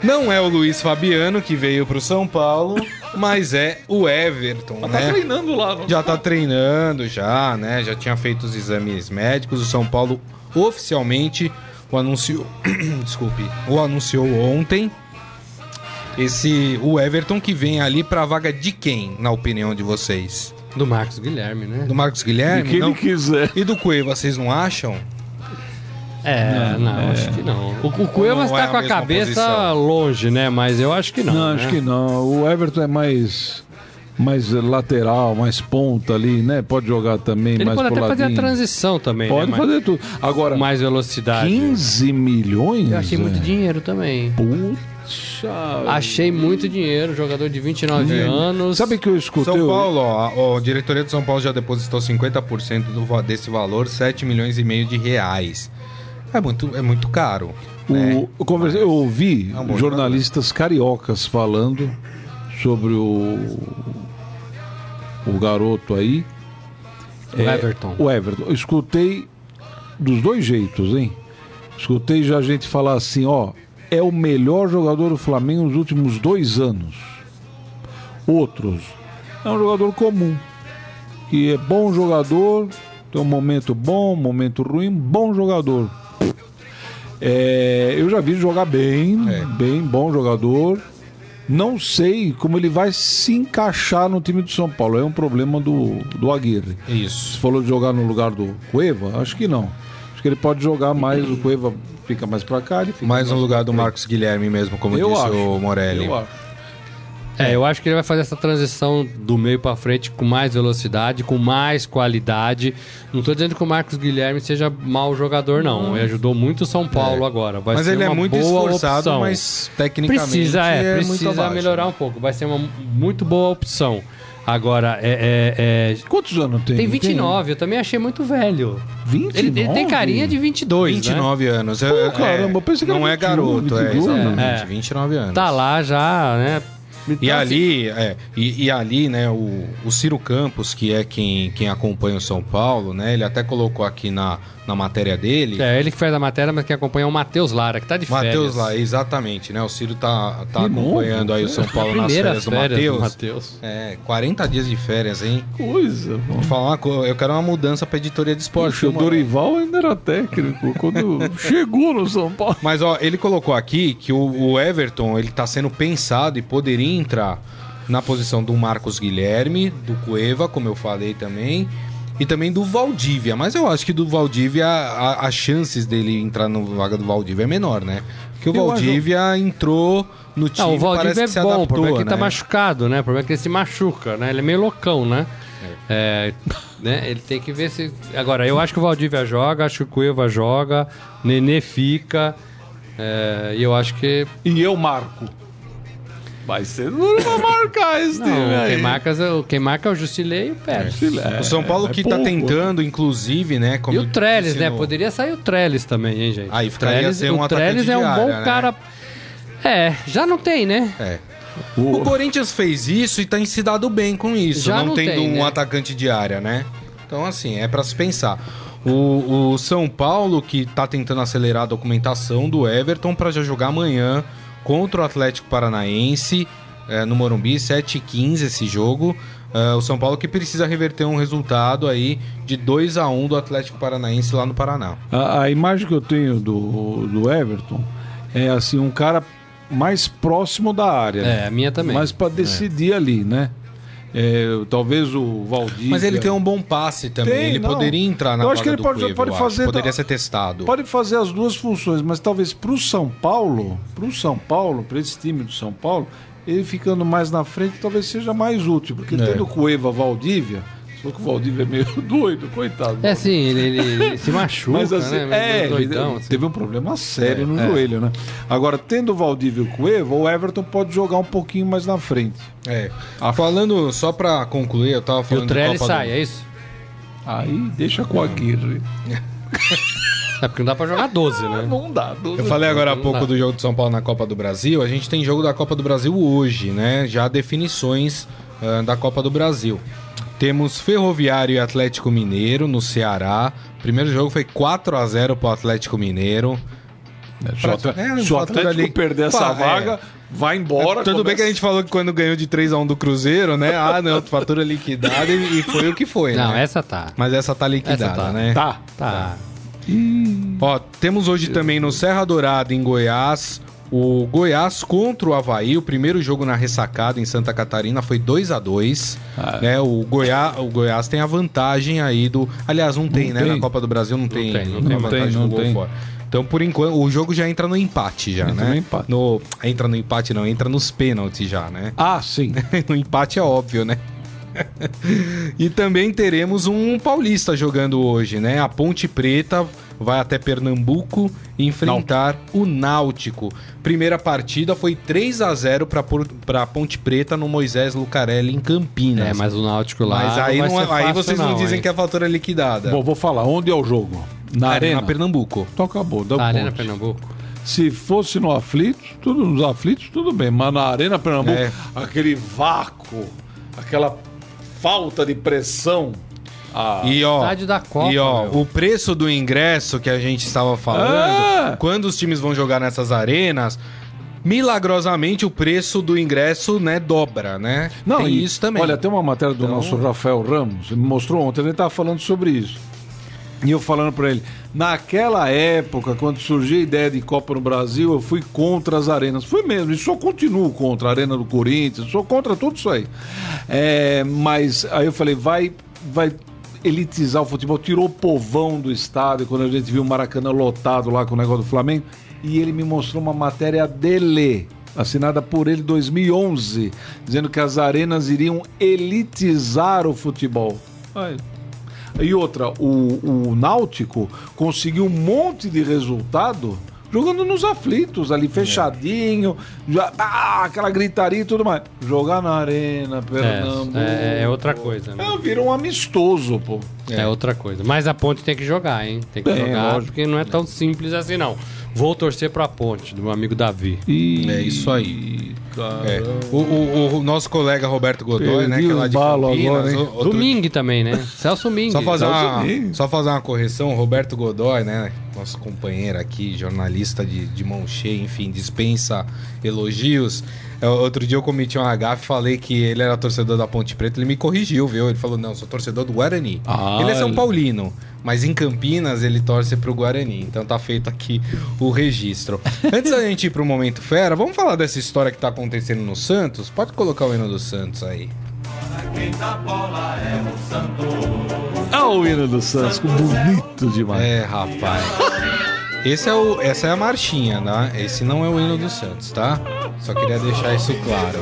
Não é o Luiz Fabiano que veio pro São Paulo, mas é o Everton, Tá né? treinando lá. não Já tá treinando, já, né? Já tinha feito os exames médicos. O São Paulo oficialmente o anunciou. [clears throat] Desculpe, o anunciou ontem. Esse o Everton que vem ali pra vaga de quem, na opinião de vocês? Do Marcos Guilherme, né? Do Marcos De Guilherme? quem Não? ele quiser. E do Cueva, vocês não acham? É, não, acho que não. O, o Cuevas Não é tá a com a mesma cabeça posição. longe, né? Mas eu acho que não. Não, né? acho que não. O Everton é mais mais lateral, mais ponta ali, né? Pode jogar também Ele mais pode pro até fazer a ladinho. transição também, Pode né? fazer tudo. Agora, Mais, mais velocidade. 15 milhões? Eu achei muito é? dinheiro também. Puxa. Achei muito dinheiro, jogador de 29 anos. Sabe que eu escutei? São Paulo, ó, a, a diretoria de São Paulo já depositou 50% do, desse valor, 7 milhões e meio de reais. É muito, é muito caro. né? O, eu, conversei, eu ouvi É um jornalistas cariocas falando sobre o, o garoto aí. O Everton. O Everton. Eu escutei dos dois jeitos, hein? Escutei já gente falar assim, ó, é o melhor jogador do Flamengo nos últimos dois anos. Outros, é um jogador comum, que é bom jogador, tem um momento bom, um momento ruim, bom jogador. É, eu já vi jogar bem, É. bem bom jogador. Não sei como ele vai se encaixar no time do São Paulo. É um problema do, do Aguirre. Você Isso. falou de jogar no lugar do Cueva? Acho que não. Acho que ele pode jogar mais, o Cueva fica mais pra cá. Ele fica Mais no lugar do Marcos Guilherme mesmo, como Eu disse acho. o Morelli. Eu acho. É, eu acho que ele vai fazer essa transição do meio pra frente com mais velocidade, com mais qualidade. Não tô dizendo que o Marcos Guilherme seja mau jogador, não. Ele ajudou muito o São Paulo agora. Vai Mas ele é muito boa esforçado, opção. mas tecnicamente Precisa, é, muito precisa abaixo. melhorar um pouco. Vai ser uma muito boa opção. Agora, é, é- é- Quantos anos tem? tem 29, eu também achei muito velho. 29? Ele, ele tem carinha de 22, 29 anos. É, Pô, caramba, é, eu pensei que não era é 21, garoto, é, 22, exatamente, né? 29 anos. né? Tá lá já, né? E ali, é, e, e ali, né, o, o Ciro Campos, que é quem, quem acompanha o São Paulo, né, ele até colocou aqui na, na matéria dele. É ele que faz a matéria, mas quem acompanha é o Matheus Lara, que tá de férias. Matheus lá, exatamente, né? O Ciro tá, tá acompanhando novo, aí o São Paulo nas férias do férias do Matheus. É, 40 dias de férias, hein? Coisa, Vou mano. falar uma coisa, eu quero uma mudança pra editoria de esporte. Poxa, o? Dorival ainda era técnico quando [laughs] chegou no São Paulo. Mas ó, ele colocou aqui que o, o Everton ele tá sendo pensado e poderia entrar na posição do Marcos Guilherme, do Cueva, como eu falei também, e também do Valdívia. Mas eu acho que do Valdívia, as chances dele entrar no vaga do Valdívia é menor, né? Porque o Eu Valdívia entrou no time, Não, o parece Valdívia que é se bom, o adaptou, problema é que ele tá né? machucado, né? O problema é que ele se machuca, né? Ele é meio loucão, né? É, né? Ele tem que ver se. Agora, eu acho que o Valdívia joga, acho que o Cueva joga, Nenê fica. é, e eu acho que. E eu marco. Vai ser duro pra marcar esse time Não, aí. quem, marca, quem marca é o Jusilei e o Pérez. É, O São Paulo é que tá pouco. tentando, inclusive, né? Como E o Trellis, né? Poderia sair o Trellis também, hein, gente? Aí o ficaria Trellis, ser um o atacante Trellis é um área, bom né? cara. É, já não tem, né? É. O Corinthians fez isso e tem se dado bem com isso, Já não, não tendo tem, um né? atacante de área, né? Então, assim, é pra se pensar. O, o São Paulo, que tá tentando acelerar a documentação do Everton pra já jogar amanhã contra o Atlético Paranaense é, no Morumbi, 7h15 esse jogo. É, o São Paulo que precisa reverter um resultado aí de 2 a 1 do Atlético Paranaense lá no Paraná. A, a imagem que eu tenho do, do Everton é assim, um cara mais próximo da área. É, né? a minha também. Mas pra decidir ali, né? É, talvez o Valdir. Mas ele tem um bom passe também. Tem, ele não. poderia entrar na Eu acho que ele pode- Cueva, pode fazer- Poderia ser testado. Pode fazer as duas funções, mas talvez pro São Paulo, pro São Paulo, para esse time do São Paulo, ele ficando mais na frente talvez seja mais útil, porque tendo o Cueva Valdívia, o Valdívia é meio [laughs] doido, coitado. É sim, ele, ele- ele se [laughs] machuca, Mas assim, né? É, doidão, assim. teve um problema sério no É. joelho, né? Agora, tendo o Valdívia e o Cueva, o Everton pode jogar um pouquinho mais na frente. É. Falando, só pra concluir, eu tava E falando o de Trellis Copa do- sai, é isso? Aí deixa com a Aguirre. [laughs] É porque não dá pra jogar 12, né? Não dá. doze Eu falei agora há pouco dá. do jogo de São Paulo na Copa do Brasil. A gente tem jogo da Copa do Brasil hoje, né? Já definições ah, da Copa do Brasil. Temos Ferroviário e Atlético Mineiro no Ceará. O primeiro jogo foi 4 a 0 pro Atlético Mineiro. Se o É, Atlético, um se o Atlético ali- perder essa Pá, é. vaga, vai embora. Tudo bem começa- que a gente falou que quando ganhou de 3 a 1 do Cruzeiro, né? Ah, não, [laughs] fatura liquidada e, e foi o que foi, Não, né? essa tá. Mas essa tá liquidada, Essa tá. né? Tá. Tá. Ó, temos hoje também no Serra Dourada, em Goiás, o Goiás contra o Havaí. O primeiro jogo na ressacada em Santa Catarina foi 2 a 2 Ah. né? o, Goiás, o Goiás tem a vantagem aí do. Aliás, não tem, né? tem. Na Copa do Brasil não tem, tem, não não tem tem. a vantagem Não do gol tem. fora. Então, por enquanto, o jogo já entra no empate já, Entra né? no empate. No, entra no empate, não, entra nos pênaltis já, né? Ah, sim. [laughs] no empate é óbvio, né? [laughs] e também teremos um paulista jogando hoje, né? A Ponte Preta vai até Pernambuco enfrentar o Náutico. Primeira partida foi 3 a 0 para para Ponte Preta no Moisés Lucarelli em Campinas. É, mas o Náutico lá. Mas aí, vai não, ser aí fácil, vocês não, dizem hein? que a fatura é liquidada. Bom, vou falar. Onde é o jogo? Na Arena? Pernambuco. Então acabou. Dá Na Arena ponte. Pernambuco. Se fosse no Aflitos, tudo nos Aflitos, tudo bem. Mas na Arena Pernambuco, É. aquele vácuo, aquela falta de pressão. Ah, E ó, Estádio da Copa, e ó, meu. o preço do ingresso que a gente estava falando, Ah! quando os times vão jogar nessas arenas, milagrosamente o preço do ingresso, né, dobra, né? Não, tem e, isso também. Olha, tem uma matéria do Então- nosso Rafael Ramos, ele me mostrou ontem, ele estava falando sobre isso. E eu falando para ele, naquela época, quando surgiu a ideia de Copa no Brasil, eu fui contra as arenas. Fui mesmo, e só continuo contra a Arena do Corinthians, sou contra tudo isso aí. É, mas aí eu falei, vai, vai elitizar o futebol, tirou o povão do estádio quando a gente viu o Maracanã lotado lá com o negócio do Flamengo. E ele me mostrou uma matéria dele, assinada por ele em 2011, dizendo que as arenas iriam elitizar o futebol. E outra, o, o Náutico conseguiu um monte de resultado jogando nos aflitos ali, fechadinho, já, ah, aquela gritaria e tudo mais. Jogar na arena, Pernambuco. É, é outra coisa, né? É, vira um amistoso, pô. É. outra coisa. Mas a ponte tem que jogar, hein? Tem que É, jogar, lógico. porque não é tão simples assim, não. Vou torcer pra ponte, do meu amigo Davi. E... É isso aí. É. O, o- o nosso colega Roberto Godoy, né? Perdi Que é o lá de Campinas. agora, outro- Domingue também, né? [laughs] Celso Mingue. Só fazer, Celso uma, Mingue. só fazer uma correção, Roberto Godoy, né? Nosso companheiro aqui, jornalista de, de mão cheia, enfim, dispensa elogios. É, Outro dia eu cometi um gafe, falei que ele era torcedor da Ponte Preta, ele me corrigiu, viu? Ele falou, não, sou torcedor do Guarani. Ah, ele é São ele- Paulino, mas em Campinas ele torce pro Guarani. Então tá feito aqui o registro. Antes da gente ir pro Momento Fera, vamos falar dessa história que tá acontecendo no Santos? Pode colocar o hino do Santos aí. Ah, o hino do Santos, que bonito demais. É, rapaz. Esse é o, essa é a marchinha, né? Esse não é o hino do Santos, tá? Só queria deixar isso claro.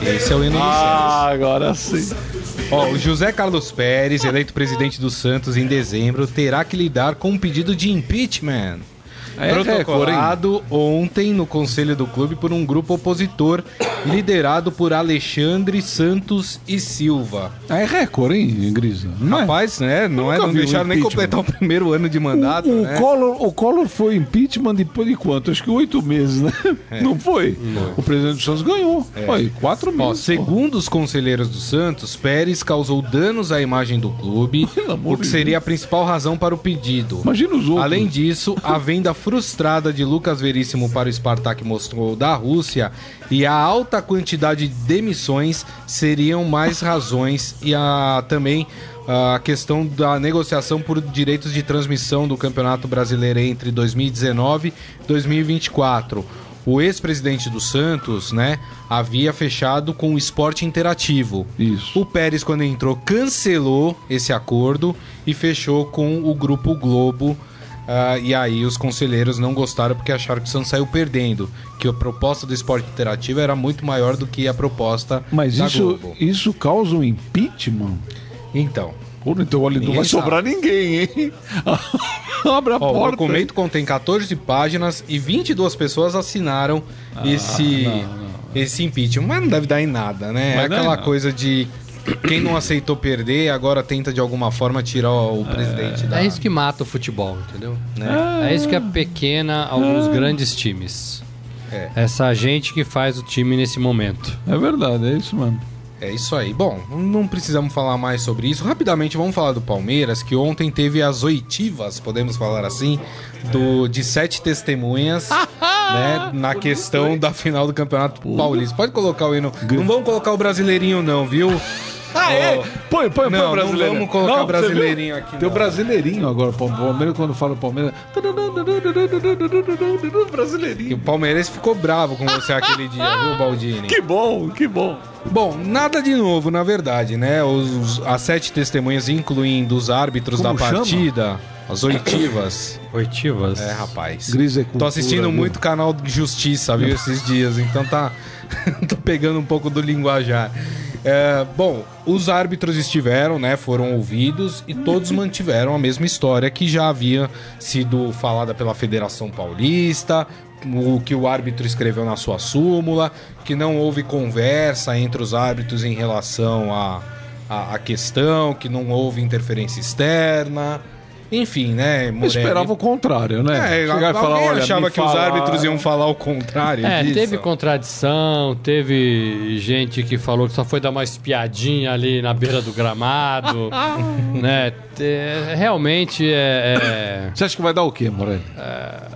Esse é o hino do Santos. Ah, agora sim. Ó, o José Carlos Pérez, eleito presidente do Santos em dezembro, terá que lidar com um pedido de impeachment. É protocolado ontem no conselho do clube por um grupo opositor [coughs] liderado por Alexandre Santos e Silva. É recorde, hein, Grisa? Não é? Rapaz, né? Não, é, não deixaram nem completar o primeiro ano de mandato, o, né? Collor, o Collor foi impeachment depois de quanto? Acho que oito meses, né? Não foi? O presidente do Santos ganhou. Foi, quatro Ó, meses. segundo os conselheiros do Santos, Pérez causou danos à imagem do clube, o que seria a principal razão para o pedido. Imagina os outros. Além disso, a venda frustrada de Lucas Veríssimo para o Spartak Moscou da Rússia e a alta quantidade de demissões seriam mais razões e a, também a questão da negociação por direitos de transmissão do Campeonato Brasileiro entre 2019 e 2024. O ex-presidente do Santos, né, havia fechado com o esporte interativo. Isso. O Pérez, quando entrou, cancelou esse acordo e fechou com o Grupo Globo. Ah, e aí os conselheiros não gostaram porque acharam que o Santos saiu perdendo. Que a proposta do esporte interativo era muito maior do que a proposta Mas da isso, Globo. isso causa um impeachment? Então, Pô, então olha, não vai sabe. sobrar ninguém, hein? [laughs] Abre a ó, o porta. documento contém 14 páginas e 22 pessoas assinaram esse, esse impeachment. Mas não deve dar em nada, né? Mas é não é aquela coisa de quem não aceitou perder, agora tenta de alguma forma tirar o presidente da. É isso que mata o futebol, entendeu? né? É isso que é pequena alguns grandes times. É. Essa gente que faz o time nesse momento. É verdade, é isso mesmo. É isso aí. Bom, não precisamos falar mais sobre isso. Rapidamente, vamos falar do Palmeiras, que ontem teve as oitivas, podemos falar assim, do, de sete testemunhas [laughs] né, na questão da final do Campeonato Paulista. Pode colocar o hino. Não vamos colocar o brasileirinho, não, viu? Ah, é? Põe, põe, põe Não, o não vamos colocar você brasileirinho viu? aqui, Tem o não. brasileirinho agora, Pal- Palmeiras, quando fala Palmeiras. E Brasileirinho. o Palmeiras ficou bravo com você aquele dia, viu, Baldini? Que bom, que bom. Bom, nada de novo, na verdade, né? Os, as sete testemunhas, incluindo os árbitros Como da chama? partida, as oitivas. Oitivas. É, rapaz. Gris é Tô cultura, assistindo viu? muito canal de Justiça, viu, esses dias, então tá. [laughs] tô pegando um pouco do linguajar. É, bom, os árbitros estiveram, né? Foram ouvidos e todos mantiveram a mesma história que já havia sido falada pela Federação Paulista, o que o árbitro escreveu na sua súmula, que não houve conversa entre os árbitros em relação à à à questão, que não houve interferência externa. Enfim, né? Eu Morelli- esperava o contrário, né? é, Chegar e alguém falar, olha, achava que os falaram. árbitros iam falar o contrário É, disso. teve contradição, teve gente que falou que só foi dar uma espiadinha ali na beira do gramado, [laughs] né? Te- realmente é, é- Você acha que vai dar o quê, Morelli?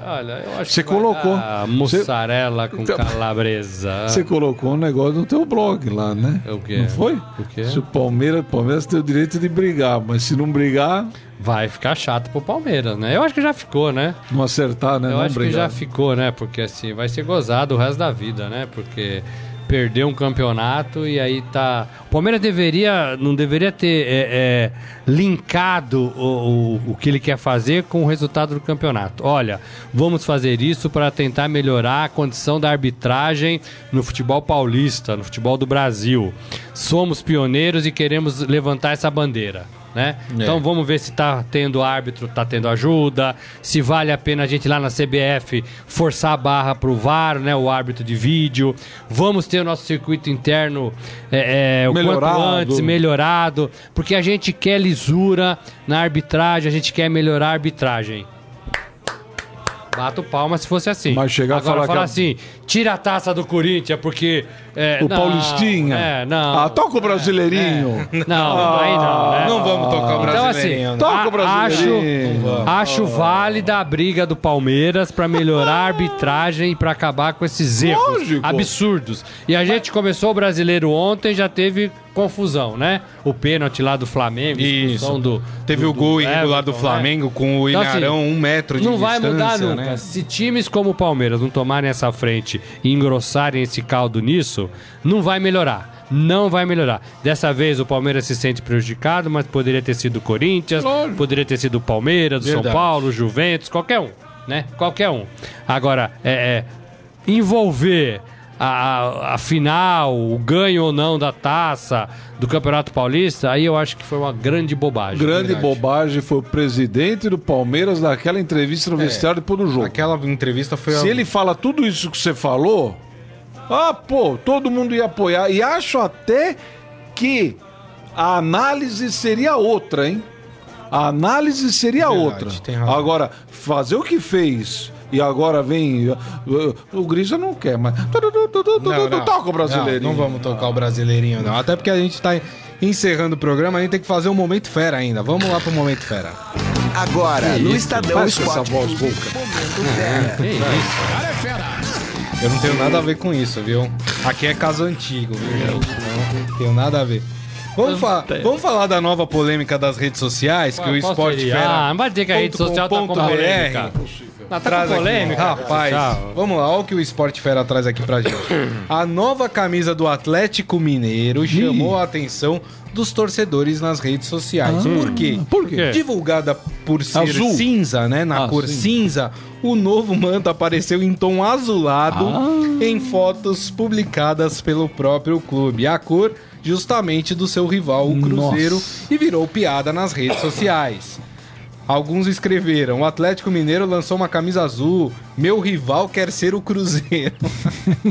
Olha, eu acho Você que colocou. mussarela com Então- calabresa. Você colocou um negócio no teu blog lá, né? O quê? Não foi? O quê? Se o Palmeiras, Palmeiras tem o direito de brigar, mas se não brigar, Vai ficar chato pro Palmeiras, né? Eu acho que já ficou, né? não acertar, né? Eu não acho que brigar. já ficou, né? Porque assim, vai ser gozado o resto da vida, né? Porque perdeu um campeonato e aí tá. O Palmeiras deveria, não deveria ter é, é, linkado o, o, o que ele quer fazer com o resultado do campeonato. Olha, vamos fazer isso para tentar melhorar a condição da arbitragem no futebol paulista, no futebol do Brasil. Somos pioneiros e queremos levantar essa bandeira né? É. Então vamos ver se tá tendo árbitro, tá tendo ajuda, se vale a pena a gente lá na CBF forçar a barra pro VAR, né? O árbitro de vídeo. Vamos ter o nosso circuito interno é, é, o melhorado. quanto antes melhorado, porque a gente quer lisura na arbitragem, a gente quer melhorar a arbitragem. Bato palma se fosse assim. Mas chegar Agora, a falar falar que... assim, tira a taça do Corinthians, porque... É, o não, Paulistinha? É, não. Ah, toca o Brasileirinho. É, não, aí não, né? Não vamos tocar o Então, brasileirinho. assim, né? Toca o Brasileirinho. Acho, acho válida a briga do Palmeiras pra melhorar a arbitragem e pra acabar com esses erros Lógico. absurdos. E a gente começou o brasileiro ontem, já teve confusão, né? O pênalti lá do Flamengo, Isso. do. Teve do- o gol do irregular do Everton, Flamengo com o Então, assim, Ilharão um metro de Não vai distância, mudar nunca. né? Se times como o Palmeiras não tomarem essa frente e engrossarem esse caldo nisso, não vai melhorar. Não vai melhorar. Dessa vez o Palmeiras se sente prejudicado, mas poderia ter sido o Corinthians, Lógico. poderia ter sido o Palmeiras, o São. Paulo, o Juventus, qualquer um, né? Qualquer um. Agora, é, é, envolver a, a- final, o ganho ou não da taça do Campeonato Paulista, aí eu acho que foi uma grande bobagem. Grande Verdade. bobagem foi o presidente do Palmeiras naquela entrevista no vestiário depois do jogo. Aquela entrevista foi... Se a- ele fala tudo isso que você falou, ah, pô, todo mundo ia apoiar. E acho até que a análise seria outra, hein? A análise seria Verdade, outra. Agora, fazer o que fez e agora vem. O Grisa não quer, mas. Tu, Toca o brasileiro. Não, não vamos tocar o brasileirinho, não. Até porque a gente tá encerrando o programa, a gente tem que fazer um momento fera ainda. Vamos lá pro momento fera. Agora, no Estadão Faz com essa Esporte voz rouca. Momento Fera. Que isso? Eu não tenho nada a ver com isso, viu? Aqui é caso antigo, viu? Não tenho nada a ver. Vamos, fa vamos falar da nova polêmica das redes sociais, que o Esporte seria? Fera. Ah, não vai dizer que a rede social tá com ponto polêmica. BR. Não, tá Traz com aqui, polêmica. Rapaz, Tchau. vamos lá, olha o que o Esporte Fera traz aqui pra gente. [coughs] A nova camisa do Atlético Mineiro chamou a atenção dos torcedores nas redes sociais. por quê? Por quê? Divulgada por ser Azul. cinza, né? Na Ah, cor sim. cinza, o novo manto apareceu em tom azulado Ah. em fotos publicadas pelo próprio clube. A cor justamente do seu rival, o Cruzeiro, Nossa. e virou piada nas redes sociais. Alguns escreveram: o Atlético Mineiro lançou uma camisa azul. Meu rival quer ser o Cruzeiro.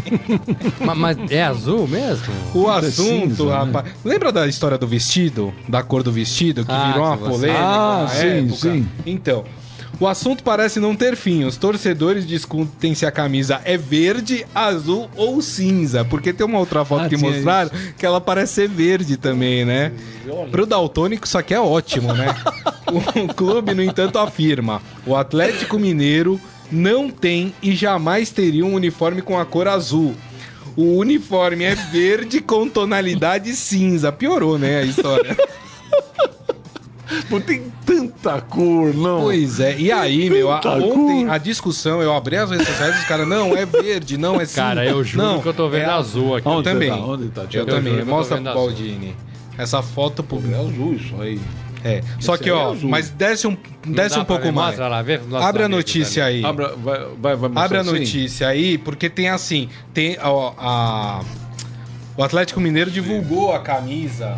[laughs] Ma- Mas, é azul mesmo? O assunto, cinza, né? rapaz. Lembra da história do vestido? Da cor do vestido? Que Ah, virou uma polêmica Ah, sim, época? sim. Então. O assunto parece não ter fim. Os torcedores discutem se a camisa é verde, azul ou cinza. Porque tem uma outra foto Ah, que tinha mostraram que ela parece ser verde também, né? Pro Daltônico isso aqui é ótimo, né? [laughs] o clube, no entanto, afirma: o Atlético Mineiro não tem e jamais teria um uniforme com a cor azul. O uniforme é verde com tonalidade cinza. Piorou, né, a história. Tem tanta cor, não. Pois é, e aí, meu, a- ontem a discussão, eu abri as redes sociais e os caras, não, é verde, não, é cinza. Cara, eu juro não, que eu tô vendo é azul aqui. Eu também. tá? Onde tá? Eu, eu também. Mostra pro. Baldini. Essa foto É publicada. azul isso aí. É. Só Esse que, é ó, azul. mas desce um, desce um pouco mais. Lá, vê Abre a notícia ali. aí. Abra, vai, vai, vai Abre a assim? notícia aí, porque tem assim, tem ó, a o Atlético Mineiro divulgou a camisa.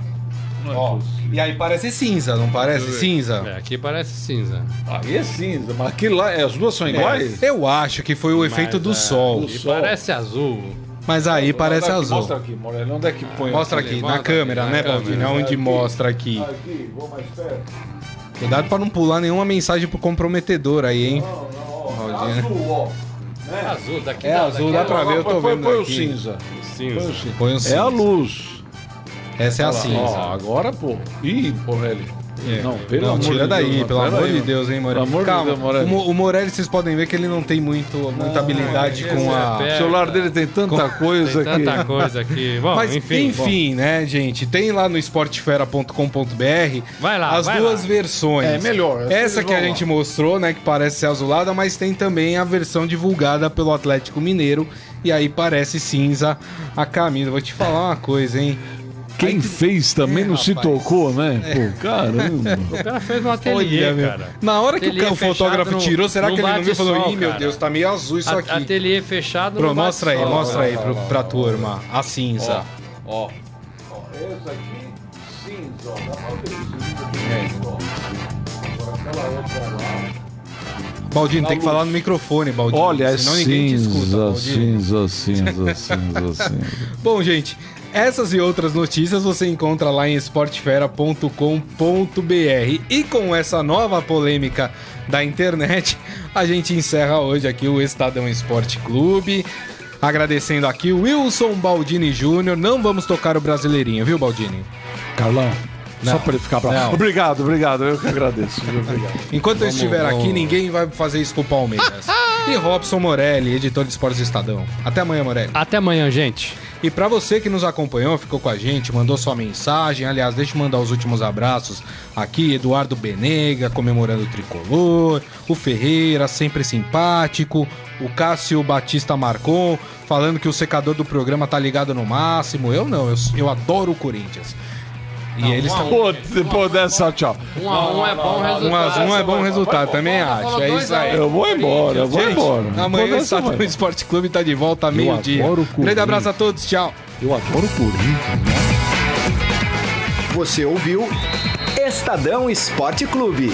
Ó, e aí parece cinza, não parece cinza? É, aqui parece cinza. Aí é cinza, mas aquele lá, é, as duas são iguais? Eu acho que foi o efeito Mas, do é, sol. E sol. parece azul. Mas aí parece aqui, azul. Mostra aqui, Morelli, onde é que põe? Mostra aqui? aqui, na câmera, aqui, né, na Baldini? câmera. Onde Aqui. mostra aqui. Aqui, vou mais perto. Cuidado pra não pular nenhuma mensagem pro comprometedor aí, hein? Baldini. Azul, ó. É azul, daqui É dá- azul, daqui dá pra ver, eu tô põe, vendo Põe o aqui. cinza. Põe o Cinza. cinza. Põe o É cinza. a luz. Essa é a Ó, cinza. agora, pô. Ih, Morelli. Não, pelo Não, amor tira de daí, Deus, pelo amor de Deus, hein, Morelli? Pelo amor de Calma, Deus, Morelli. O, o Morelli, vocês podem ver que ele não tem muito, muita habilidade com a... O celular dele tem tanta coisa Tem tanta que. coisa aqui. [laughs] Bom, Mas enfim. enfim, né, gente? Tem lá no esportefera.com.br Vai lá, as vai duas lá. versões. É, melhor, essa que a gente lá. mostrou, né, que parece ser azulada, mas tem também a versão divulgada pelo Atlético Mineiro. E aí parece cinza a camisa. Vou te falar uma coisa, hein? Quem fez também É, não se rapaz. tocou, né? Pô, caramba. [laughs] O cara fez um ateliê, Olha, meu. cara. Na hora que o, o fotógrafo no- tirou, será que ele não viu e falou: Ih, meu. Deus, tá meio azul isso A- aqui. Ateliê fechado Pro, no mostra aí, mostra aí pro, pra turma. A cinza. Ó. Ó, essa aqui, cinza, ó. Dá pra ver isso. Agora aquela outra lá. Baldino, tem que falar no microfone, Baldino. Olha, é senão ninguém te escuta, cinza, Baldino. cinza, cinza, cinza, [laughs] cinza. Bom, gente, essas e outras notícias você encontra lá em esportefera.com.br. E com essa nova polêmica da internet, [laughs] a gente encerra hoje aqui o Estadão Esporte Clube. Agradecendo aqui o Wilson Baldini Júnior. Não vamos tocar o Brasileirinho, viu, Baldini? Carlão, só Não. pra ele ficar bravo. Obrigado, obrigado. Eu que agradeço. Obrigado. [laughs] Enquanto eu estiver vamos. aqui, ninguém vai fazer isso com o Palmeiras. [laughs] e Robson Morelli, editor de esportes do Estadão. Até amanhã, Morelli. Até amanhã, gente. E pra você que nos acompanhou, ficou com a gente, mandou sua mensagem. Aliás, deixa eu mandar os últimos abraços aqui. Eduardo Benega, comemorando o tricolor. O Ferreira, sempre simpático. O Cássio Batista Marcon, falando que o secador do programa tá ligado no máximo. Eu não, eu, eu adoro o Corinthians. E eles estão. Pô, depois dessa, tchau. Um a um é bom resultado. Um a um é bom resultado, também acho. É isso aí. Eu vou embora, eu vou Gente, embora. amanhã o Estadão. Esporte Clube tá de volta meio-dia. adoro o Grande abraço a todos, tchau. Eu adoro o Corinthians, né? Você ouviu Estadão Esporte Clube.